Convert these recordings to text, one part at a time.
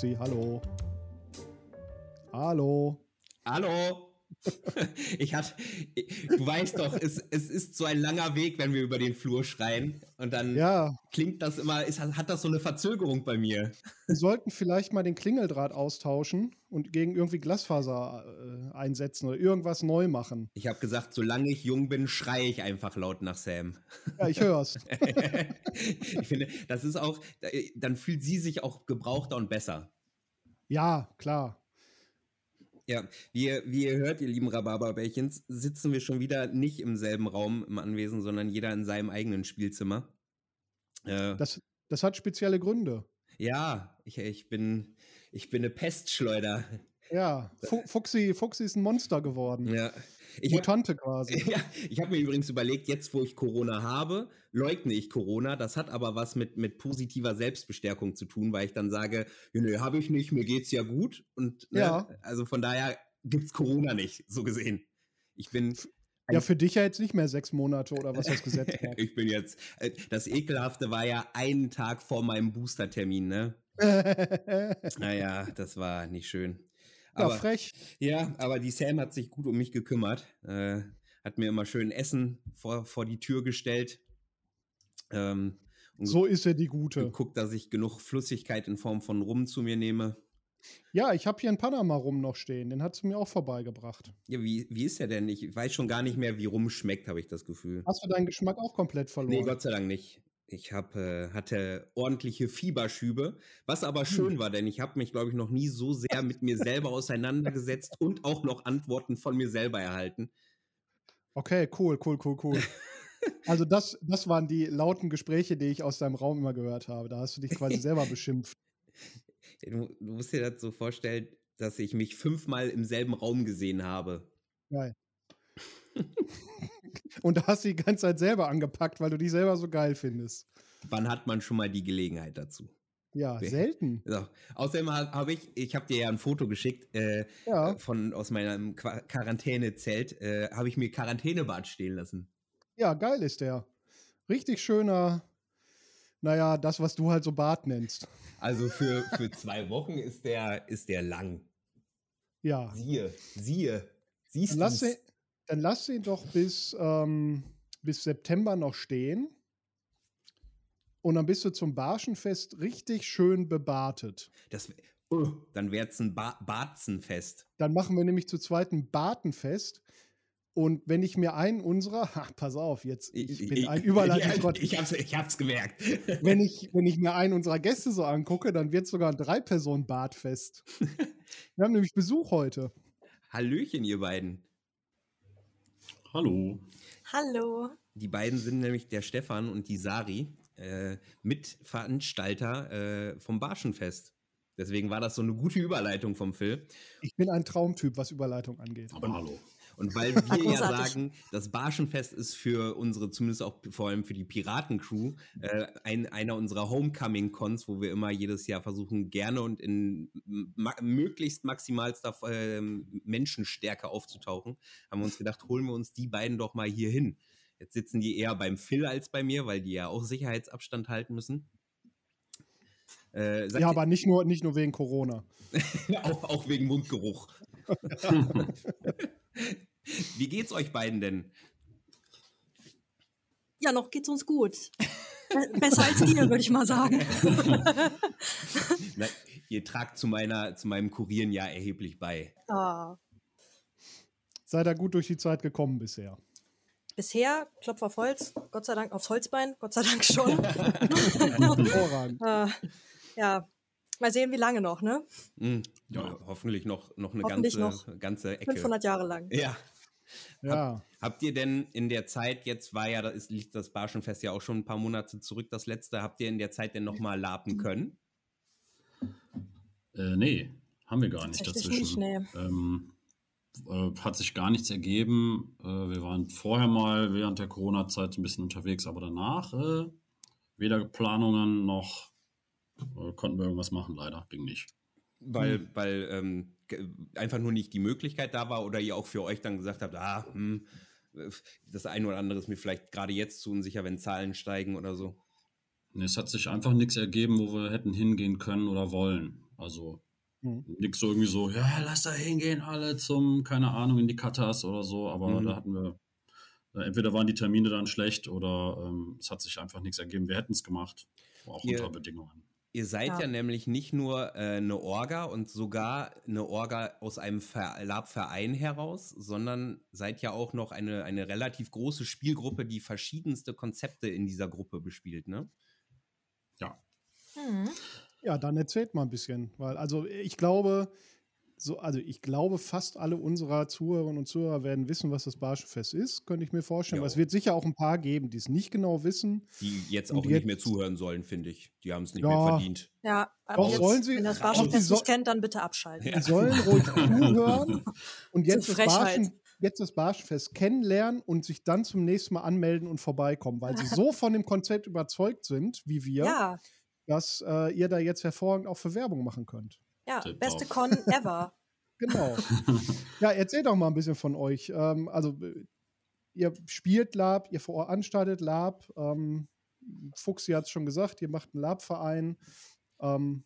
Fuchsi, hallo. Hallo. Hallo. Ich hatte, du weißt doch, es, es ist so ein langer Weg, wenn wir über den Flur schreien. Und dann Ja, klingt das immer, ist, hat das so eine Verzögerung bei mir. wir sollten vielleicht mal den Klingeldraht austauschen und gegen irgendwie Glasfaser äh, einsetzen oder irgendwas neu machen. Ich habe gesagt, solange ich jung bin, schreie ich einfach laut nach Sam. Ja, ich hör's. ich finde, das ist auch, dann fühlt sie sich auch gebrauchter und besser. Ja, klar. Ja, wie, ihr- wie ihr hört, ihr lieben Rhabarberbällchens, sitzen wir schon wieder nicht im selben Raum im Anwesen, sondern jeder in seinem eigenen Spielzimmer. Äh, Das, das hat spezielle Gründe. ja, ich, ich, bin, ich bin eine Pestschleuder. Ja, Fu Fuchsi, Fuchsi ist ein Monster geworden. Ja. Ich habe Mutante quasi. ja, ich hab mir übrigens überlegt, jetzt wo ich Corona habe, leugne ich Corona. Das hat aber was mit, mit positiver Selbstbestärkung zu tun, weil ich dann sage, ja, nö, habe ich nicht, mir geht's ja gut. Und ne, Ja. also von daher gibt's Corona nicht, so gesehen. Ich bin, Ja, für dich ja jetzt nicht mehr sechs Monate oder was das Gesetz sagt. ich bin jetzt, äh, das Ekelhafte war ja einen Tag vor meinem Boostertermin, ne? Naja, das war nicht schön. Ja, Aber, frech. Ja, aber die Sam hat sich gut um mich gekümmert. Äh, hat mir immer schön Essen vor, vor die Tür gestellt. Ähm, So ist er die Gute. geguckt, dass ich genug Flüssigkeit in Form von Rum zu mir nehme. Ja, ich habe hier einen Panama rum noch stehen. Den hat sie mir auch vorbeigebracht. Ja, wie, wie ist der denn? Ich weiß schon gar nicht mehr, wie Rum schmeckt, habe ich das Gefühl. Hast du deinen Geschmack auch komplett verloren? Nee, Gott sei Dank nicht. Ich hab, äh, hatte ordentliche Fieberschübe, was Hm. aber schön war, denn ich habe mich, glaube ich, noch nie so sehr mit mir selber auseinandergesetzt und auch noch Antworten von mir selber erhalten. Okay, cool, cool, cool, cool. Also das, das waren die lauten Gespräche, die ich aus deinem Raum immer gehört habe. Da hast du dich quasi selber beschimpft. Du, du musst dir das so vorstellen, dass ich mich fünfmal im selben Raum gesehen habe. Geil. Und da hast du die ganze Zeit selber angepackt, weil du dich selber so geil findest. Wann hat man schon mal die Gelegenheit dazu? Ja, selten. So. Außerdem habe hab ich, ich habe dir ja ein Foto geschickt äh, Ja, von aus meinem Qua- Quarantänezelt, äh, habe ich mir Quarantänebad stehen lassen. ja, geil ist der. Richtig schöner, naja, das, was du halt so Bart nennst. Also für, für zwei Wochen ist der, ist der lang. Ja. Siehe, siehe, siehst du? Dann lass ihn doch bis, ähm, bis September noch stehen. Und dann bist du zum Barschenfest richtig schön bebartet. Das, oh, dann wäre es ein ba Barzenfest. Dann machen wir nämlich zu zweiten Bartenfest. Und wenn ich mir einen unserer, ha, pass auf, jetzt, ich bin ein Überleitungsgott. Ja, ich, hab's, ich hab's gemerkt. wenn, ich, wenn ich mir einen unserer Gäste so angucke, dann wird es sogar ein Drei-Personen-Badfest. Wir haben nämlich Besuch heute. Hallöchen, ihr beiden. Hallo. Hallo. Die beiden sind nämlich der Stefan und die Sari, äh, Mitveranstalter äh, vom Barschenfest. Deswegen war das so eine gute Überleitung vom Phil. Ich bin ein Traumtyp, was Überleitung angeht. Aber hallo. Und weil wir ja sagen, das Barschenfest ist für unsere, zumindest auch vor allem für die Piratencrew, äh, ein, einer unserer Homecoming-Cons, wo wir immer jedes Jahr versuchen, gerne und in ma möglichst maximalster ähm, Menschenstärke aufzutauchen, haben wir uns gedacht, holen wir uns die beiden doch mal hier hin. Jetzt sitzen die eher beim Phil als bei mir, weil die ja auch Sicherheitsabstand halten müssen. Äh, Ja, aber nicht nur, nicht nur wegen Corona. auch, auch wegen Mundgeruch. Wie geht's euch beiden denn? Ja, noch geht's uns gut. Be- Besser als dir, würde ich mal sagen. Na, ihr tragt zu, meiner, zu meinem Kurieren ja erheblich bei. Ah. Seid ihr gut durch die Zeit gekommen bisher? Bisher, Klopf auf Holz, Gott sei Dank aufs Holzbein, Gott sei Dank schon. Hervorragend. äh, ja, mal sehen, wie lange noch, ne? Hm, Ja. ja, hoffentlich noch, noch eine Hoffentlich ganze, ganze Ecke. 500 Jahre lang. Ja. Ja. Hab, habt ihr denn in der Zeit, jetzt war ja, da ist, liegt das Barschenfest ja auch schon ein paar Monate zurück, das letzte, habt ihr in der Zeit denn nochmal lapen können? Äh, nee, haben wir gar nicht dazwischen. nicht, nee. ähm, äh, hat sich gar nichts ergeben. Äh, wir waren vorher mal während der Corona-Zeit ein bisschen unterwegs, aber danach äh, weder Planungen noch konnten wir irgendwas machen, leider. Ging nicht. Weil, weil ähm, einfach nur nicht die Möglichkeit da war oder ihr auch für euch dann gesagt habt, ah, hm, das eine oder andere ist mir vielleicht gerade jetzt zu unsicher, wenn Zahlen steigen oder so. Nee, es hat sich einfach nichts ergeben, wo wir hätten hingehen können oder wollen. Also Hm. nichts so irgendwie so, ja, lass da hingehen alle zum, keine Ahnung, in die Katas oder so, aber Mhm. da hatten wir, äh, entweder waren die Termine dann schlecht oder ähm, es hat sich einfach nichts ergeben. Wir hätten es gemacht, auch Ihr- unter Bedingungen. Ihr seid ja, Ja. nämlich nicht nur äh, eine Orga und sogar eine Orga aus einem Ver Lab-Verein heraus, sondern seid ja auch noch eine, eine relativ große Spielgruppe, die verschiedenste Konzepte in dieser Gruppe bespielt, ne? Mhm. Ja, dann erzählt mal ein bisschen, weil also ich glaube, so, also ich glaube, fast alle unserer Zuhörerinnen und Zuhörer werden wissen, was das Barschenfest ist, könnte ich mir vorstellen. Jo. Aber es wird sicher auch ein paar geben, die es nicht genau wissen. Die jetzt auch jetzt- nicht mehr zuhören sollen, finde ich. Die haben es nicht Ja. mehr verdient. Ja, aber Doch, jetzt, sollen sie- wenn das auch die Barschenfest so- nicht kennt, dann bitte abschalten. Die sollen ruhig zuhören und jetzt das. Barschen, jetzt das Barschenfest kennenlernen und sich dann zum nächsten Mal anmelden und vorbeikommen, weil sie so von dem Konzept überzeugt sind, wie wir, Ja, dass äh, ihr da jetzt hervorragend auch für Werbung machen könnt. Ja, Tipptopp. beste Con ever. Genau. ja, erzählt doch mal ein bisschen von euch. Ähm, also, äh, ihr spielt Lab, ihr veranstaltet Lab. Ähm, Fuchsi hat es schon gesagt, ihr macht einen Lab-Verein. Ähm,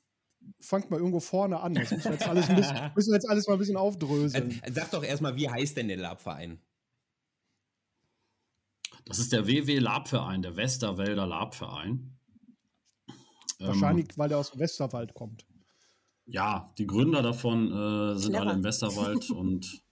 fangt mal irgendwo vorne an. Das müssen wir jetzt alles, bisschen, müssen wir jetzt alles mal ein bisschen aufdröseln. Äh, Sag doch erstmal, wie heißt denn der Lab-Verein? Das ist der WW Labverein, der Westerwälder Labverein. Ähm, Wahrscheinlich, weil der aus dem Westerwald kommt. Ja, die Gründer davon äh, sind Clever. alle im Westerwald und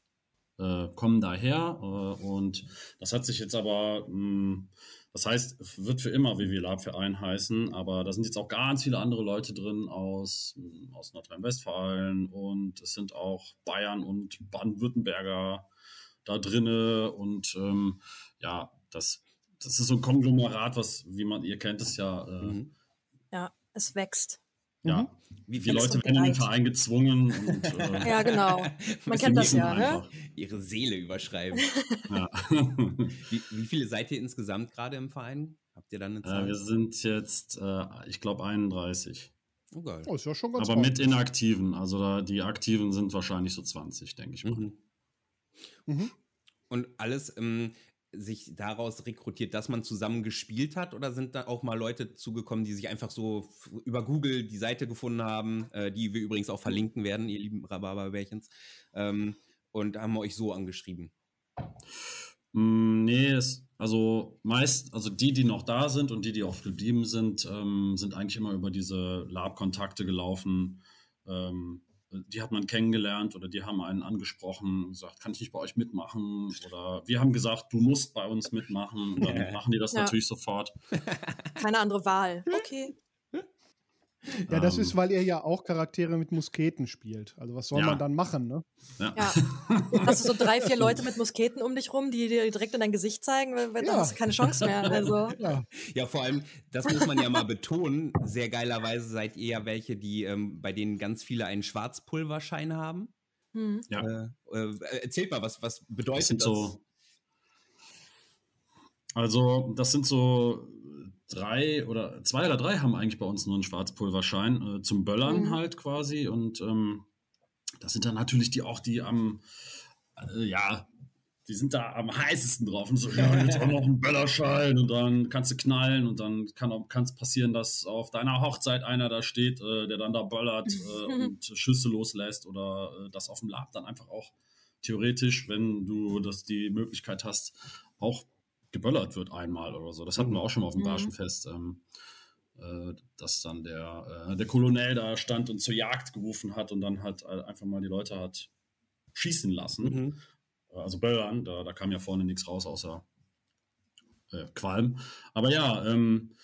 äh, kommen daher. Äh, und das hat sich jetzt aber, mh, das heißt, wird für immer WW Labverein heißen, aber da sind jetzt auch ganz viele andere Leute drin aus, mh, aus Nordrhein-Westfalen und es sind auch Bayern und Baden-Württemberger da drinne und ähm, ja, das, das ist so ein Konglomerat, was, wie man, ihr kennt es ja, äh, Mhm. Ja, es wächst. Ja, Mhm. Wie die viele Leute werden in den. Verein gezwungen und äh, Ja, genau. Man kennt das ja, ne? ihre Seele überschreiben? Ja. wie, wie viele seid ihr insgesamt gerade im Verein? Habt ihr dann eine äh, Zahl? wir sind jetzt, äh, ich glaube, 31. oh, geil. Oh, ist ja schon ganz Aber mit ordentlich. Inaktiven. Also da, die Aktiven sind wahrscheinlich so 20, denke ich mal. Mhm. Mhm. Und alles ähm, sich daraus rekrutiert, dass man zusammen gespielt hat? Oder sind da auch mal Leute zugekommen, die sich einfach so über Google die Seite gefunden haben, äh, die wir übrigens auch verlinken werden, ihr lieben Rhabarberbärchens, ähm, und haben euch so angeschrieben? Mm, nee, es, also meist, also die, die noch da sind und die, die auch geblieben sind, ähm, sind eigentlich immer über diese Lab-Kontakte gelaufen. Ähm, die hat man kennengelernt oder die haben einen angesprochen und gesagt, kann ich nicht bei euch mitmachen? Oder wir haben gesagt, du musst bei uns mitmachen. Und dann machen die das Ja. natürlich sofort. Keine andere Wahl. Okay. Ja, das Ähm, ist, weil ihr ja auch Charaktere mit Musketen spielt. Also, was soll Ja. man dann machen, ne? Ja. Ja. Hast du so drei, vier Leute mit Musketen um dich rum, die dir direkt in dein Gesicht zeigen, weil, weil Ja. dann hast du keine Chance mehr. Also, Ja. Ja, vor allem, das muss man ja mal betonen, sehr geilerweise seid ihr ja welche, die, ähm, bei denen ganz viele einen Schwarzpulverschein haben. hm. Ja. Äh, äh, erzählt mal, was, was bedeutet Das das? sind so. Also, das sind so drei oder zwei oder drei haben eigentlich bei uns nur einen Schwarzpulverschein äh, zum Böllern Mhm. halt quasi. Und ähm, das sind dann natürlich die auch, die am, äh, ja, die sind da am heißesten drauf. Und so, ja, jetzt auch noch ein Böllerschein und dann kannst du knallen und dann kann kann's passieren, dass auf deiner Hochzeit einer da steht, äh, der dann da böllert äh, und Schüsse loslässt oder äh, das auf dem Lab dann einfach auch theoretisch, wenn du das die Möglichkeit hast, auch geböllert wird einmal oder so. Das hatten wir auch schon mal auf dem Mhm. Barschenfest, ähm, äh, dass dann der, äh, der Kolonel da stand und zur Jagd gerufen hat und dann halt äh, einfach mal die Leute hat schießen lassen. Mhm. Also böllern, da, da kam ja vorne nichts raus außer äh, Qualm. Aber ja, ähm, Äh,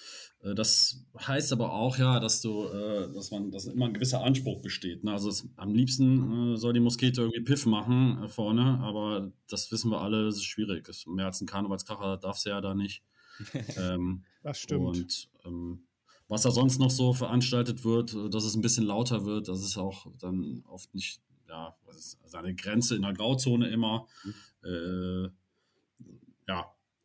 das heißt aber auch ja, dass du, äh, dass man, dass immer ein gewisser Anspruch besteht. Ne? Also es, am liebsten äh, soll die Muskete irgendwie Piff machen äh, vorne, aber das wissen wir alle, das ist schwierig. Mehr als ein Karnevalskracher darf sie ja da nicht. ähm, Das stimmt. und ähm, was da sonst noch so veranstaltet wird, äh, dass es ein bisschen lauter wird, das ist auch dann oft nicht, ja, was ist seine Grenze in der Grauzone immer. Äh, ja,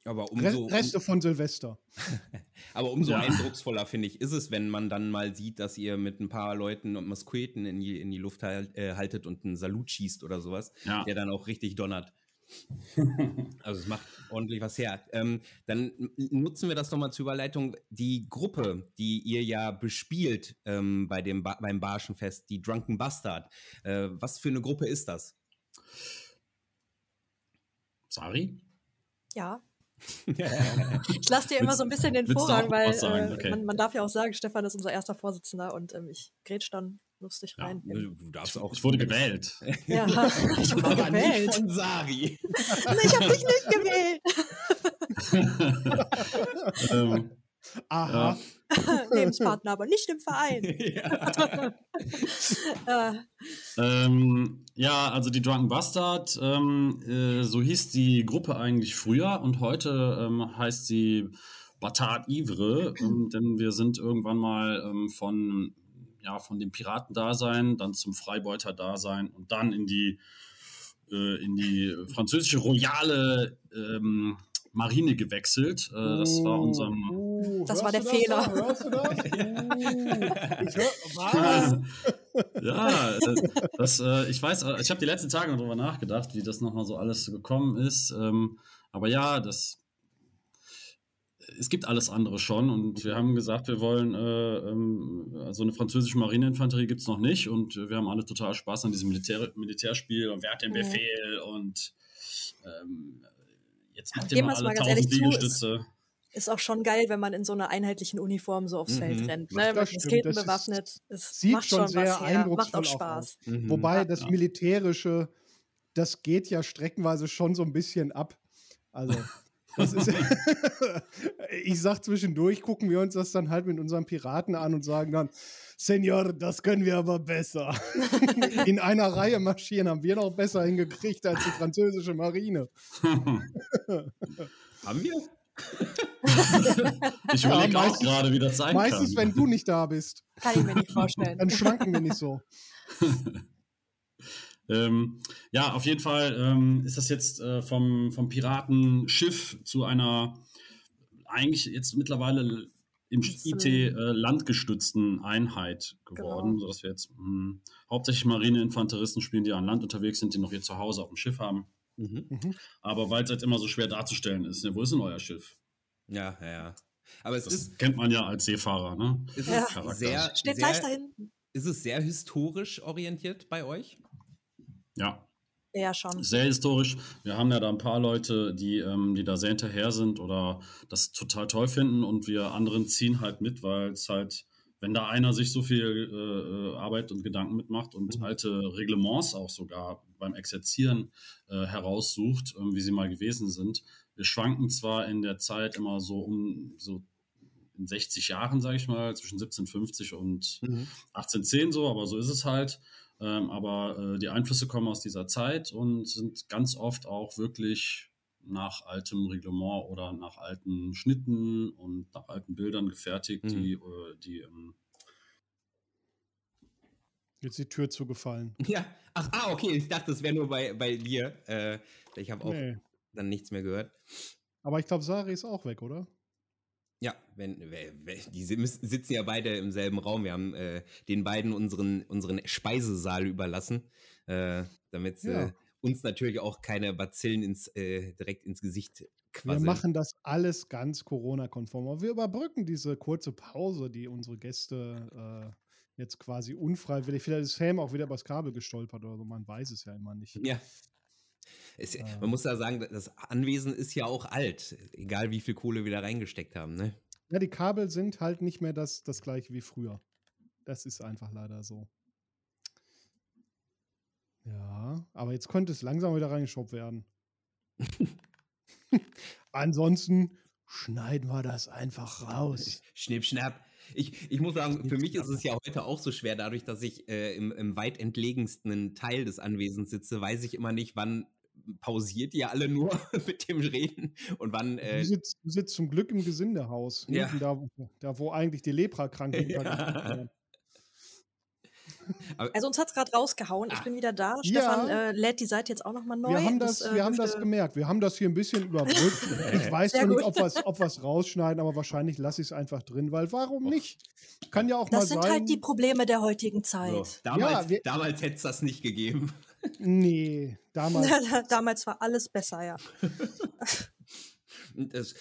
Aber umso, Reste von Silvester. aber umso Ja. eindrucksvoller, finde ich, ist es, wenn man dann mal sieht, dass ihr mit ein paar Leuten und Musketen in die, in die Luft hal- äh, haltet und einen Salut schießt oder sowas, ja. der dann auch richtig donnert. Also es macht ordentlich was her. Ähm, dann nutzen wir das nochmal zur Überleitung. Die Gruppe, die ihr ja bespielt ähm, bei dem ba beim Barschenfest, die Drunken Bastard. Äh, was für eine Gruppe ist das? Sari? Ja. Ich lasse dir immer so ein bisschen den Vorrang, weil äh, Okay. man, man darf ja auch sagen, Stefan ist unser erster Vorsitzender und ähm, ich grätsch dann lustig Ja, rein. Du darfst auch. Ich wurde gewählt. Ja, ich Aber wurde nicht gewählt. von Sari. Ich habe dich nicht gewählt. ähm, Aha. Lebenspartner, aber nicht im Verein. ja. Äh, ähm, ja, also die Drunken Bastard, ähm, äh, so hieß die Gruppe eigentlich früher und heute ähm, heißt sie Batard Ivre, ähm, denn wir sind irgendwann mal ähm, von, ja, von dem Piratendasein dann zum Freibeuter-Dasein und dann in die, äh, in die französische royale ähm, Marine gewechselt. Äh, das war unserem Uh, Das war der Fehler. Da? Hörst du das? Uh, ich hör, was? ja, äh, das, äh, ich weiß, äh, ich habe die letzten Tage noch darüber nachgedacht, wie das nochmal so alles so gekommen ist. Ähm, aber ja, das, es gibt alles andere schon und wir haben gesagt, wir wollen, äh, ähm, also eine französische Marineinfanterie gibt es noch nicht und wir haben alle total Spaß an diesem Militär, Militärspiel und wer hat den Mhm. Befehl und ähm, jetzt macht ihr mal alle mal 1000 ehrlich zu, Liegestütze. Ist auch schon geil, wenn man in so einer einheitlichen Uniform so aufs Mhm. Feld rennt. Das Ne? Mit stimmt, Musketen bewaffnet. Es sieht macht schon sehr was her. Macht eindrucksvoll auch auch Spaß. Mhm. Wobei das Ja. Militärische, das geht ja streckenweise schon so ein bisschen ab. Also, das ist. ich sag zwischendurch, gucken wir uns das dann halt mit unseren Piraten an und sagen dann: Senor, das können wir aber besser. In einer Reihe marschieren haben wir noch besser hingekriegt als die französische Marine. Haben wir? Ich Ja, überlege auch meistens- gerade, wie das sein Meistens, kann. wenn du nicht da bist, Kann ich mir nicht vorstellen. dann schwanken wir nicht so. Ähm, ja, auf jeden Fall ähm, ist das jetzt äh, vom, vom Piratenschiff zu einer eigentlich jetzt mittlerweile im Zum- IT äh, landgestützten Einheit geworden, Genau. sodass wir jetzt mh, hauptsächlich Marineinfanteristen spielen, die an Land unterwegs sind, die noch ihr Zuhause auf dem Schiff haben. Mhm. Aber weil es halt immer so schwer darzustellen ist, ne? wo ist denn euer Schiff? Ja, ja, ja. Aber es Das ist, kennt man ja als Seefahrer, ne? es Ja. ist sehr, Steht sehr, gleich da hinten. ist es sehr historisch orientiert bei euch? Ja, Ja, schon. sehr historisch. Wir haben ja da ein paar Leute, die, ähm, die da sehr hinterher sind oder das total toll finden und wir anderen ziehen halt mit, weil es halt, wenn da einer sich so viel äh, äh, Arbeit und Gedanken mitmacht und Mhm. alte Reglements auch sogar beim Exerzieren äh, heraussucht, ähm, wie sie mal gewesen sind. Wir schwanken zwar in der Zeit immer so um so in 60 Jahren, sage ich mal, zwischen 1750 und 1810 so, aber so ist es halt. Ähm, aber äh, die Einflüsse kommen aus dieser Zeit und sind ganz oft auch wirklich nach altem Reglement oder nach alten Schnitten und nach alten Bildern gefertigt, Mhm. die, äh, die ähm, Jetzt die Tür zugefallen. Ja. Ach, ah, okay. Ich dachte, es wäre nur bei, bei dir. Äh, ich habe auch Nee. dann nichts mehr gehört. Aber ich glaube, Sari ist auch weg, oder? Ja, wenn, wer- die sitzen ja beide im selben Raum. Wir haben äh, den beiden unseren, unseren Speisesaal überlassen, äh, damit Ja. Uns natürlich auch keine Bazillen ins, äh, direkt ins Gesicht Wir quasseln. machen das alles ganz Corona-konform. Aber wir überbrücken diese kurze Pause, die unsere Gäste äh, jetzt quasi unfreiwillig, vielleicht ist Sam auch wieder übers Kabel gestolpert oder so, man weiß es ja immer nicht. Ja. Es, Äh. Man muss ja sagen, das Anwesen ist ja auch alt, egal wie viel Kohle wir da reingesteckt haben. Ne? Ja, die Kabel sind halt nicht mehr das, das gleiche wie früher. Das ist einfach leider so. Ja, aber jetzt könnte es langsam wieder reingeschoben werden. Ansonsten schneiden wir das einfach raus. Schnipp, schnapp. Ich, ich muss sagen, für mich ist es ja heute auch so schwer, dadurch, dass ich äh, im, im weit entlegensten Teil des Anwesens sitze, weiß ich immer nicht, wann pausiert ihr alle nur mit dem Reden und wann. Äh, du, sitzt, du sitzt zum Glück im Gesindehaus, ne? Ja. da, da wo eigentlich die Leprakranken Ja. Also uns hat es gerade rausgehauen. Ich Ah. bin wieder da. Ja. Stefan äh, lädt die Seite jetzt auch nochmal neu. Wir haben das, äh, wir haben das gemerkt. Wir haben das hier ein bisschen überbrückt. Ich weiß noch nicht, ob wir es ob wir's rausschneiden, aber wahrscheinlich lasse ich es einfach drin, weil warum nicht? Kann ja auch Das mal sind sein. halt die Probleme der heutigen Zeit. so, damals wir- damals hätte es das nicht gegeben. nee, damals. Damals war alles besser, ja. Das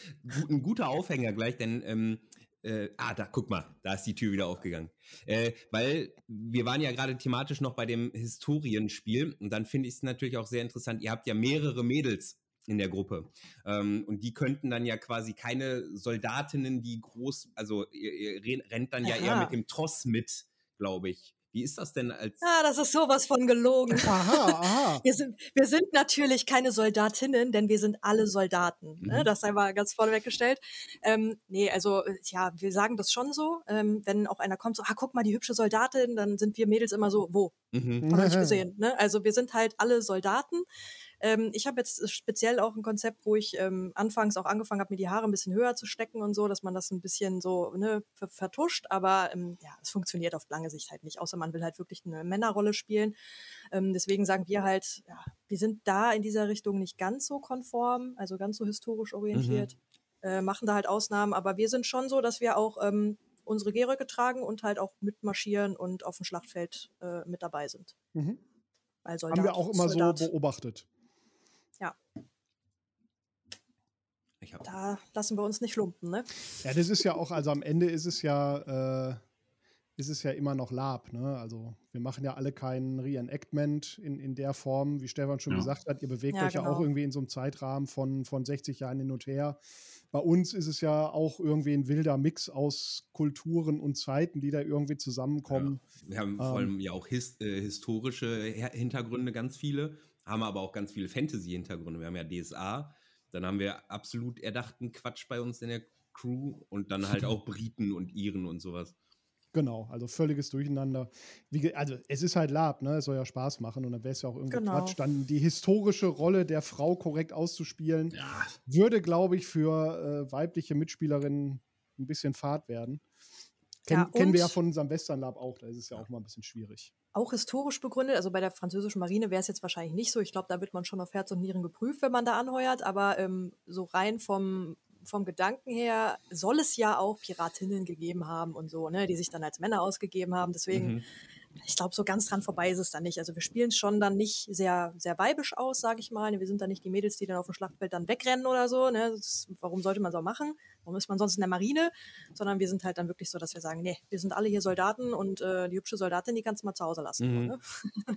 ein guter Aufhänger gleich, denn ähm, äh, ah, da guck mal, da ist die Tür wieder aufgegangen. Äh, weil wir waren ja gerade thematisch noch bei dem Historienspiel und dann finde ich es natürlich auch sehr interessant. Ihr habt ja mehrere Mädels in der Gruppe ähm, und die könnten dann ja quasi keine Soldatinnen, die groß, also ihr, ihr ren- rennt dann ja eher mit dem Tross mit, glaube ich. Wie ist das denn als Ah, das ist sowas von gelogen. Aha, aha. Wir sind, wir sind natürlich keine Soldatinnen, denn wir sind alle Soldaten. Ne? Mhm. Das einmal ganz vorneweg gestellt. Ähm, nee, also äh, ja, wir sagen das schon so. Ähm, wenn auch einer kommt, so, ah, guck mal, die hübsche Soldatin, dann sind wir Mädels immer so, wo? Mhm. Haben wir nicht gesehen. Ne? Also wir sind halt alle Soldaten. Ähm, ich habe jetzt speziell auch ein Konzept, wo ich ähm, anfangs auch angefangen habe, mir die Haare ein bisschen höher zu stecken und so, dass man das ein bisschen so ne, ver vertuscht. Aber ähm, ja, es funktioniert auf lange Sicht halt nicht, außer man will halt wirklich eine Männerrolle spielen. Ähm, deswegen sagen wir halt, ja, wir sind da in dieser Richtung nicht ganz so konform, also ganz so historisch orientiert. Äh, machen da halt Ausnahmen, aber wir sind schon so, dass wir auch ähm, unsere Gehröcke tragen und halt auch mitmarschieren und auf dem Schlachtfeld äh, mit dabei sind. Mhm. Haben wir auch immer Soldat, so beobachtet. Ich hab, Da lassen wir uns nicht lumpen, ne? Ja, das ist ja auch, also am Ende ist es ja, äh, ist es ja immer noch Lab, ne? Also wir machen ja alle kein Reenactment in, in der Form, wie Stefan schon Ja. gesagt hat. Ihr bewegt Ja, euch ja auch genau. irgendwie in so einem Zeitrahmen von, von 60 Jahren hin und her. Bei uns ist es ja auch irgendwie ein wilder Mix aus Kulturen und Zeiten, die da irgendwie zusammenkommen. Wir haben vor Ähm. allem ja auch his äh, historische Hintergründe, ganz viele, haben aber auch ganz viele Fantasy-Hintergründe. Wir haben ja DSA, dann haben wir absolut erdachten Quatsch bei uns in der Crew und dann halt auch Briten und Iren und sowas. Genau, also völliges Durcheinander. Wie, ge- also es ist halt Lab, ne? Es soll ja Spaß machen und dann wäre es ja auch irgendwie Genau. Quatsch, dann die historische Rolle der Frau korrekt auszuspielen. Ja, würde, glaube ich, für äh, weibliche Mitspielerinnen ein bisschen Fad werden. Ken, Ja, kennen wir ja von unserem Western Lab auch, da ist es ja auch mal ein bisschen schwierig. Auch historisch begründet, also bei der französischen Marine wäre es jetzt wahrscheinlich nicht so. Ich glaube, da wird man schon auf Herz und Nieren geprüft, wenn man da anheuert. Aber ähm, so rein vom, vom Gedanken her soll es ja auch Piratinnen gegeben haben und so, ne, die sich dann als Männer ausgegeben haben. Deswegen, Mhm. ich glaube, so ganz dran vorbei ist es dann nicht. Also wir spielen es schon dann nicht sehr, sehr weibisch aus, sage ich mal. Wir sind dann nicht die Mädels, die dann auf dem Schlachtfeld dann wegrennen oder so. Ne? Das, warum sollte man so machen? Warum ist man sonst in der Marine? Sondern wir sind halt dann wirklich so, dass wir sagen, nee, wir sind alle hier Soldaten und äh, die hübsche Soldatin, die kannst du mal zu Hause lassen. Mhm. Ne?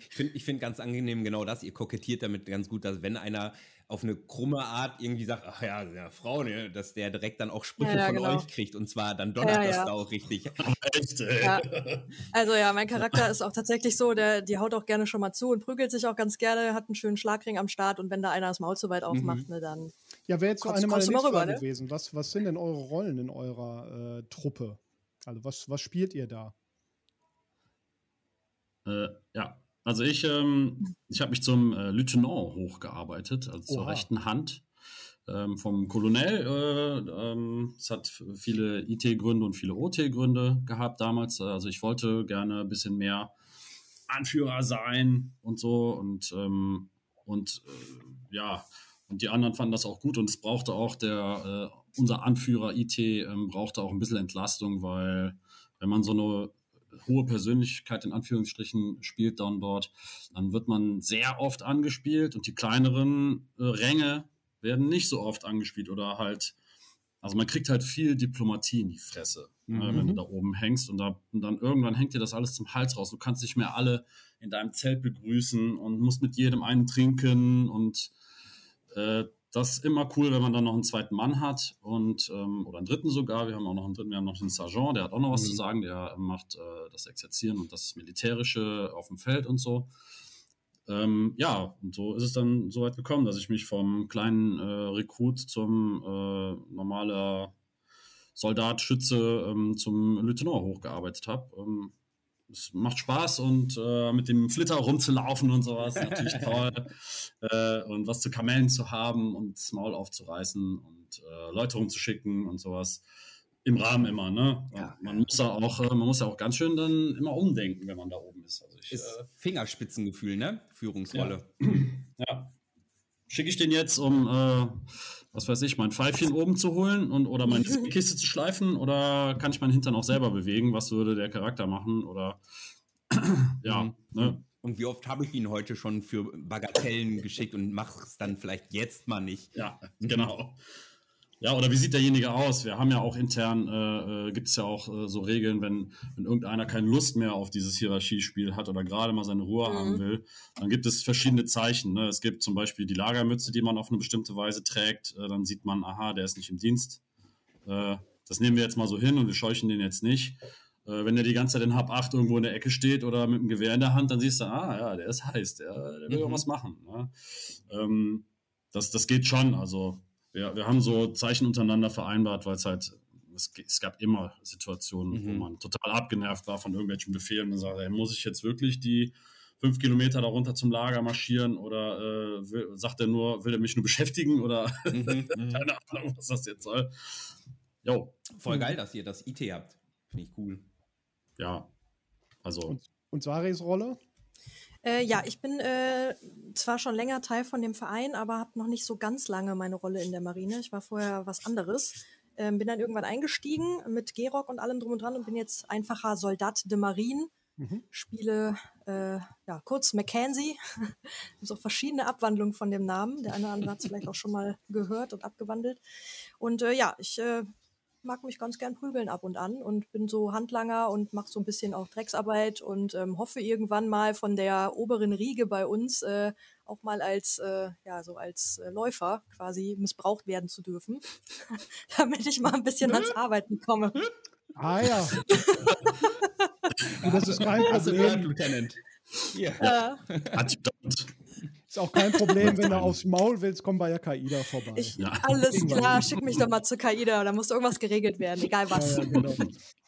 Ich finde ich find ganz angenehm genau das. Ihr kokettiert damit ganz gut, dass wenn einer auf eine krumme Art irgendwie sagt, ach ja, ja Frau, ne, dass der direkt dann auch Sprüche Ja, ja, von genau. euch kriegt und zwar dann donnert Ja, das da auch richtig. echt. Also ja, mein Charakter ist auch tatsächlich so, der, die haut auch gerne schon mal zu und prügelt sich auch ganz gerne, hat einen schönen Schlagring am Start und wenn da einer das Maul zu weit aufmacht, ne, dann Ja, wäre jetzt so eine meiner rüber, Frage ne? gewesen. Was, was sind denn eure Rollen in eurer äh, Truppe? Also was, was spielt ihr da? Äh, ja, also ich, ähm, ich habe mich zum äh, Lieutenant hochgearbeitet, also zur Oha. rechten Hand ähm, vom Colonel. Äh, ähm, es hat viele IT-Gründe und viele OT-Gründe gehabt damals. Also ich wollte gerne ein bisschen mehr Anführer sein und so und, ähm, und äh, ja, und die anderen fanden das auch gut und es brauchte auch der, äh, unser Anführer IT ähm, brauchte auch ein bisschen Entlastung, weil wenn man so eine hohe Persönlichkeit in Anführungsstrichen spielt dann dort, dann wird man sehr oft angespielt und die kleineren äh, Ränge werden nicht so oft angespielt oder halt, also man kriegt halt viel Diplomatie in die Fresse, Mhm. äh, wenn du da oben hängst und, da, und dann irgendwann hängt dir das alles zum Hals raus. Du kannst nicht mehr alle in deinem Zelt begrüßen und musst mit jedem einen trinken und äh, das ist immer cool, wenn man dann noch einen zweiten Mann hat und ähm, oder einen dritten sogar. Wir haben auch noch einen dritten, wir haben noch einen Sergeant, der hat auch noch was Mhm. zu sagen, der macht äh, das Exerzieren und das Militärische auf dem Feld und so. ähm, ja, und so ist es dann so weit gekommen, dass ich mich vom kleinen äh, Rekrut zum äh, normaler Soldat, Schütze ähm, zum Lieutenant hochgearbeitet habe. Ähm, es macht Spaß und äh, mit dem Flitter rumzulaufen und sowas natürlich toll. Äh, und was zu Kamellen zu haben und das Maul aufzureißen und äh, Leute rumzuschicken und sowas. Im Rahmen immer, ne? Ja. Man muss ja auch, äh, man muss ja auch ganz schön dann immer umdenken, wenn man da oben ist. Also ich, ist äh, Fingerspitzengefühl, ne? Führungsrolle. Ja. ja. Schicke ich den jetzt, um, äh, was weiß ich, mein Pfeifchen oben zu holen und oder meine Kiste zu schleifen oder kann ich meinen Hintern auch selber bewegen? Was würde der Charakter machen? Oder ja, mhm. ne? Und wie oft habe ich ihn heute schon für Bagatellen geschickt und mache es dann vielleicht jetzt mal nicht? Ja, genau. Ja, oder wie sieht derjenige aus? Wir haben ja auch intern, äh, äh gibt es ja auch äh, so Regeln, wenn, wenn irgendeiner keine Lust mehr auf dieses Hierarchiespiel hat oder gerade mal seine Ruhe mhm. haben will, dann gibt es verschiedene Zeichen. Ne? Es gibt zum Beispiel die Lagermütze, die man auf eine bestimmte Weise trägt. Äh, dann sieht man, aha, der ist nicht im Dienst. Äh, das nehmen wir jetzt mal so hin und wir scheuchen den jetzt nicht. Äh, wenn der die ganze Zeit in Hab 8 irgendwo in der Ecke steht oder mit einem Gewehr in der Hand, dann siehst du, ah ja, der ist heiß, der, der will mhm. was machen. Ne? Ähm, das, das geht schon. Also wir, wir haben so Zeichen untereinander vereinbart, weil es halt, es, es, gab immer Situationen, mhm. wo man total abgenervt war von irgendwelchen Befehlen und sagte, muss ich jetzt wirklich die fünf Kilometer darunter zum Lager marschieren oder äh, will, sagt er nur, will er mich nur beschäftigen oder mhm. mhm. keine Ahnung, was das jetzt soll. Jo. Voll geil, dass ihr das IT habt. Finde ich cool. Ja. Also. Und, und Saris Rolle? Äh, ja, ich bin äh, zwar schon länger Teil von dem Verein, aber habe noch nicht so ganz lange meine Rolle in der Marine. Ich war vorher was anderes. Ähm, bin dann irgendwann eingestiegen mit G-Rock und allem drum und dran und bin jetzt einfacher Soldat de Marine. Mhm. Spiele äh, ja, kurz Mackenzie. so verschiedene Abwandlungen von dem Namen. Der eine oder andere hat es vielleicht auch schon mal gehört und abgewandelt. Und äh, ja, ich äh, mag mich ganz gern prügeln ab und an und bin so Handlanger und mache so ein bisschen auch Drecksarbeit und ähm, hoffe irgendwann mal von der oberen Riege bei uns äh, auch mal als äh, ja so als äh, Läufer quasi missbraucht werden zu dürfen, damit ich mal ein bisschen ans Arbeiten komme. Ah ja. das ist kein Problem, Lieutenant. Ja. ja. Ist auch kein Problem, wenn du aufs Maul willst, komm bei der Kaida vorbei. Ich, ja. Alles klar, schick mich doch mal zur Kaida, da muss irgendwas geregelt werden, egal was. Ja, ja, genau.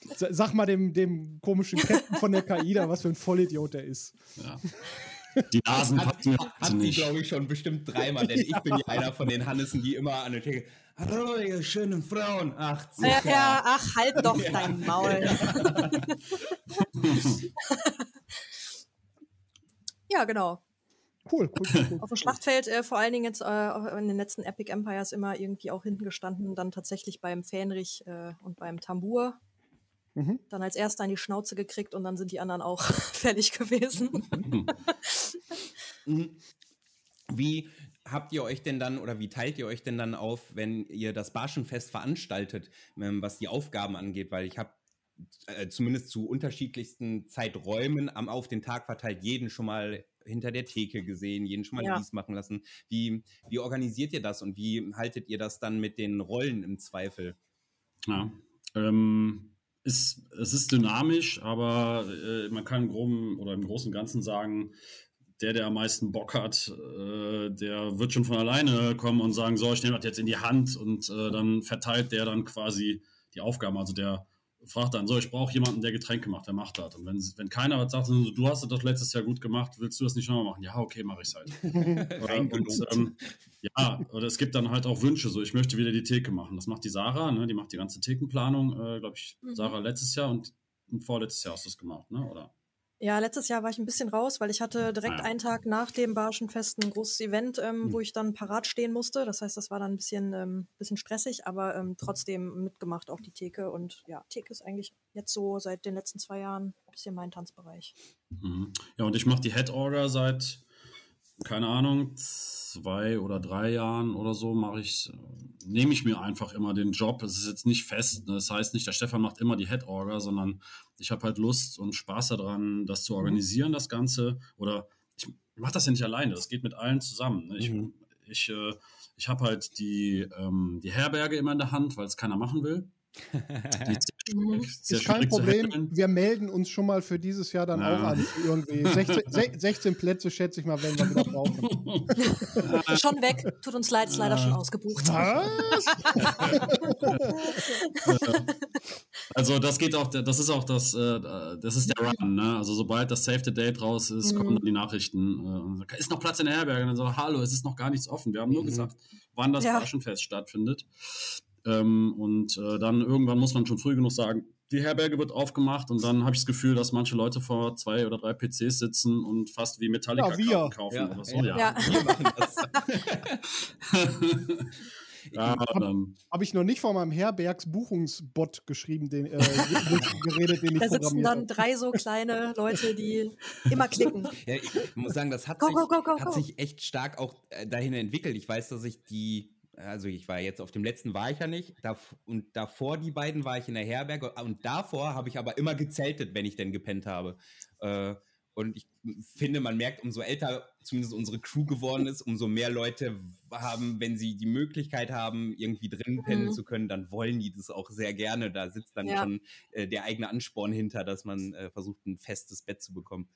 Sag mal dem, dem komischen Captain von der Kaida, was für ein Vollidiot der ist. Die Nasen hat, hat, hat sie, glaube ich, schon bestimmt dreimal, denn ich bin ja einer von den Hannessen, die immer an der Theke. Hallo, ihr schönen Frauen. Ach, ja, ja, ach, halt doch dein Maul. ja, genau. Cool, cool, cool, cool. Auf dem Schlachtfeld äh, vor allen Dingen jetzt äh, in den letzten Epic Empires immer irgendwie auch hinten gestanden, dann tatsächlich beim Fähnrich äh, und beim Tambur. Mhm. Dann als erster in die Schnauze gekriegt und dann sind die anderen auch fertig gewesen. Mhm. wie habt ihr euch denn dann oder wie teilt ihr euch denn dann auf, wenn ihr das Barschenfest veranstaltet, ähm, was die Aufgaben angeht? Weil ich habe äh, zumindest zu unterschiedlichsten Zeiträumen am auf den Tag verteilt jeden schon mal hinter der Theke gesehen, jeden schon mal ja. dies machen lassen. Wie, wie organisiert ihr das und wie haltet ihr das dann mit den Rollen im Zweifel? Ja, ähm, ist, es ist dynamisch, aber äh, man kann im Groben oder im Großen und Ganzen sagen, der, der am meisten Bock hat, äh, der wird schon von alleine kommen und sagen, so, ich nehme das jetzt in die Hand und äh, dann verteilt der dann quasi die Aufgaben. Also der fragt dann so, ich brauche jemanden, der Getränke macht, der macht das. Und wenn, wenn keiner was sagt, so, du hast das letztes Jahr gut gemacht, willst du das nicht nochmal machen? Ja, okay, mache ich es halt. und, ähm, ja, oder es gibt dann halt auch Wünsche, so ich möchte wieder die Theke machen. Das macht die Sarah, ne? die macht die ganze Thekenplanung, äh, glaube ich, mhm. Sarah letztes Jahr und, und vorletztes Jahr hast du es gemacht, ne? oder? Ja, letztes Jahr war ich ein bisschen raus, weil ich hatte direkt ah. einen Tag nach dem Barschenfest ein großes Event, ähm, hm. wo ich dann parat stehen musste. Das heißt, das war dann ein bisschen, ähm, bisschen stressig, aber ähm, trotzdem mitgemacht, auch die Theke. Und ja, Theke ist eigentlich jetzt so seit den letzten zwei Jahren ein bisschen mein Tanzbereich. Mhm. Ja, und ich mache die Head Order seit keine Ahnung, zwei oder drei Jahren oder so mache ich, nehme ich mir einfach immer den Job. Es ist jetzt nicht fest. Ne? Das heißt nicht, der Stefan macht immer die Head Orga, sondern ich habe halt Lust und Spaß daran, das zu organisieren, das Ganze. Oder ich mache das ja nicht alleine. Das geht mit allen zusammen. Ne? Ich, mhm. ich, äh, ich habe halt die, ähm, die Herberge immer in der Hand, weil es keiner machen will. Mhm. Ist kein Problem. Wir melden uns schon mal für dieses Jahr dann Ja. auch an. Irgendwie 16, se- 16 Plätze, schätze ich mal, wenn wir wieder brauchen. Schon weg. Tut uns leid, ist leider Ah. schon ausgebucht. Was? Also das geht auch, das ist auch das, äh, das ist der Run, ne? Also sobald das Save the Date raus ist, Mhm. kommen dann die Nachrichten. Äh, ist noch Platz in der Herberge? Und dann so, hallo, es ist noch gar nichts offen. Wir haben nur Mhm. gesagt, wann das Ja. Flaschenfest stattfindet. Ähm, und äh, dann irgendwann muss man schon früh genug sagen, die Herberge wird aufgemacht und dann habe ich das Gefühl, dass manche Leute vor zwei oder drei PCs sitzen und fast wie Metallica Ja, wir. Karten kaufen oder so. Ja. Ja. Wir machen das. Ja, dann, Habe ich noch nicht von meinem Herbergsbuchungsbot geschrieben, den, äh, geredet, den ich Da sitzen dann drei so kleine Leute, die immer klicken. Ja, ich muss sagen, das hat, Go, sich, go, go, go, hat sich echt stark auch äh, dahin entwickelt. Ich weiß, dass ich die, also ich war jetzt auf dem letzten war ich ja nicht, dav und davor die beiden war ich in der Herberge und davor habe ich aber immer gezeltet, wenn ich denn gepennt habe. Äh, und ich finde, man merkt, umso älter zumindest unsere Crew geworden ist, umso mehr Leute haben, wenn sie die Möglichkeit haben, irgendwie drin pennen Mhm. zu können, dann wollen die das auch sehr gerne. Da sitzt dann Ja. schon äh, der eigene Ansporn hinter, dass man äh, versucht, ein festes Bett zu bekommen.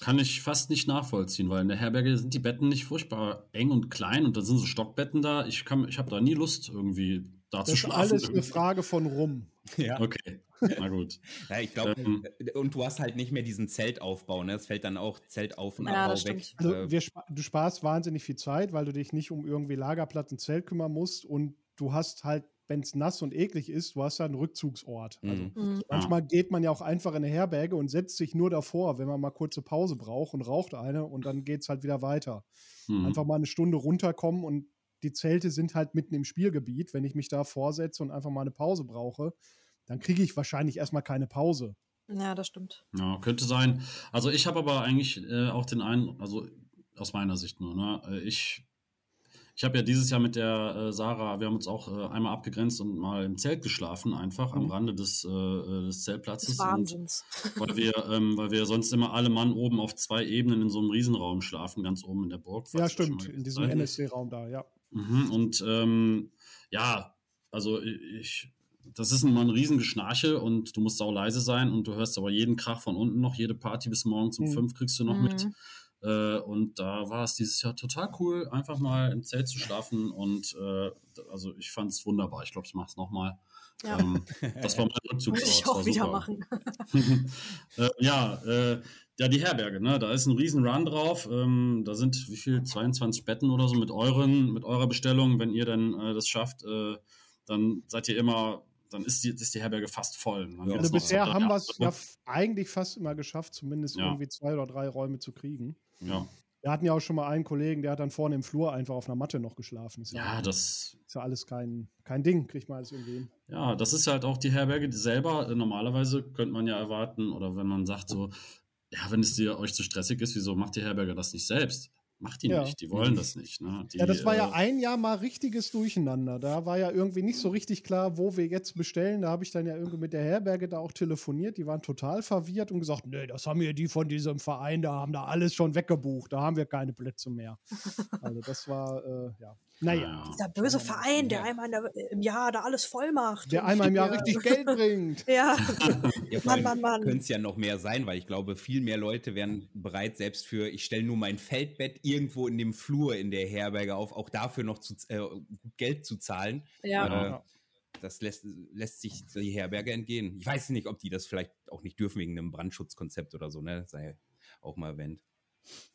Kann ich fast nicht nachvollziehen, weil in der Herberge sind die Betten nicht furchtbar eng und klein und da sind so Stockbetten da. Ich, kann- ich habe da nie Lust, irgendwie da zu Das ist schlafen. alles eine Frage von rum. Ja. Okay, na gut. Ja, ich glaube, Ähm. und du hast halt nicht mehr diesen Zeltaufbau, ne? Es fällt dann auch Zeltauf und Ja, Abbau das weg. Also Äh, wir, spa- du sparst wahnsinnig viel Zeit, weil du dich nicht um irgendwie Lagerplatz und Zelt kümmern musst und du hast halt, wenn es nass und eklig ist, du hast da einen Rückzugsort. Also Mhm. Mhm. manchmal geht man ja auch einfach in eine Herberge und setzt sich nur davor, wenn man mal kurze Pause braucht und raucht eine und dann geht es halt wieder weiter. Hm. Einfach mal eine Stunde runterkommen und die Zelte sind halt mitten im Spielgebiet. Wenn ich mich da vorsetze und einfach mal eine Pause brauche, dann kriege ich wahrscheinlich erstmal keine Pause. Ja, das stimmt. Ja, könnte sein. Also ich habe aber eigentlich äh, auch den einen, also aus meiner Sicht nur, ne? äh, Ich, ich habe ja dieses Jahr mit der äh, Sarah, wir haben uns auch äh, einmal abgegrenzt und mal im Zelt geschlafen, einfach am Mhm. Rande des, äh, äh, des Zeltplatzes. Des Wahnsinns. Und weil wir, ähm, weil wir sonst immer alle Mann oben auf zwei Ebenen in so einem Riesenraum schlafen, ganz oben in der Burg. Ja, stimmt, in diesem. NSC-Raum da, ja. Mhm, und ähm, ja, also ich, das ist immer ein Riesengeschnarche und du musst sau leise sein und du hörst aber jeden Krach von unten noch, jede Party bis morgens um Mhm. fünf kriegst du noch mit. Äh, und da war es dieses Jahr total cool, einfach mal im Zelt zu schlafen und äh, also ich fand es wunderbar. Ich glaube, ich mache es nochmal. Ja. Ähm, das war mein Rückzug. Muss ich auch wieder super. machen. äh, ja, äh, ja, die Herberge, ne? Da ist ein riesen Run drauf. Ähm, da sind wie viel? 22 Betten oder so mit euren, mit eurer Bestellung. Wenn ihr dann äh, das schafft, äh, dann seid ihr immer, dann ist die, ist die Herberge fast voll. Ja, Also bisher haben wir es ja, eigentlich fast immer geschafft, zumindest Ja. irgendwie zwei oder drei Räume zu kriegen. Ja. Wir hatten ja auch schon mal einen Kollegen, der hat dann vorne im Flur einfach auf einer Matte noch geschlafen. Ist ja, das, ist ja alles kein, kein Ding, kriegt man alles irgendwie hin. ja, das ist halt auch die Herberge selber. Äh, Normalerweise könnte man ja erwarten, oder wenn man sagt so, ja, wenn es dir euch zu stressig ist, wieso macht die Herberge das nicht selbst? Macht die Ja. nicht, die wollen das nicht. Ne? Die, Ja, das war ja äh, ein Jahr mal richtiges Durcheinander. Da war ja irgendwie nicht so richtig klar, wo wir jetzt bestellen. Da habe ich dann ja irgendwie mit der Herberge da auch telefoniert. Die waren total verwirrt und gesagt, nee, das haben ja die von diesem Verein, da haben da alles schon weggebucht. Da haben wir keine Plätze mehr. Also das war, äh, ja. Naja. Ja. Dieser böse Verein, der einmal in der, im Jahr da alles voll macht. Der einmal im Jahr richtig Geld bringt. Ja, Ja, Mann, Mann, Mann. Könnte es ja noch mehr sein, weil ich glaube, viel mehr Leute wären bereit, selbst für, ich stelle nur mein Feldbett irgendwo in dem Flur in der Herberge auf, auch dafür noch zu, äh, Geld zu zahlen. ja. Äh. Das lässt, lässt sich die Herberge entgehen. Ich weiß nicht, ob die das vielleicht auch nicht dürfen wegen einem Brandschutzkonzept oder so, ne? Sei auch mal erwähnt.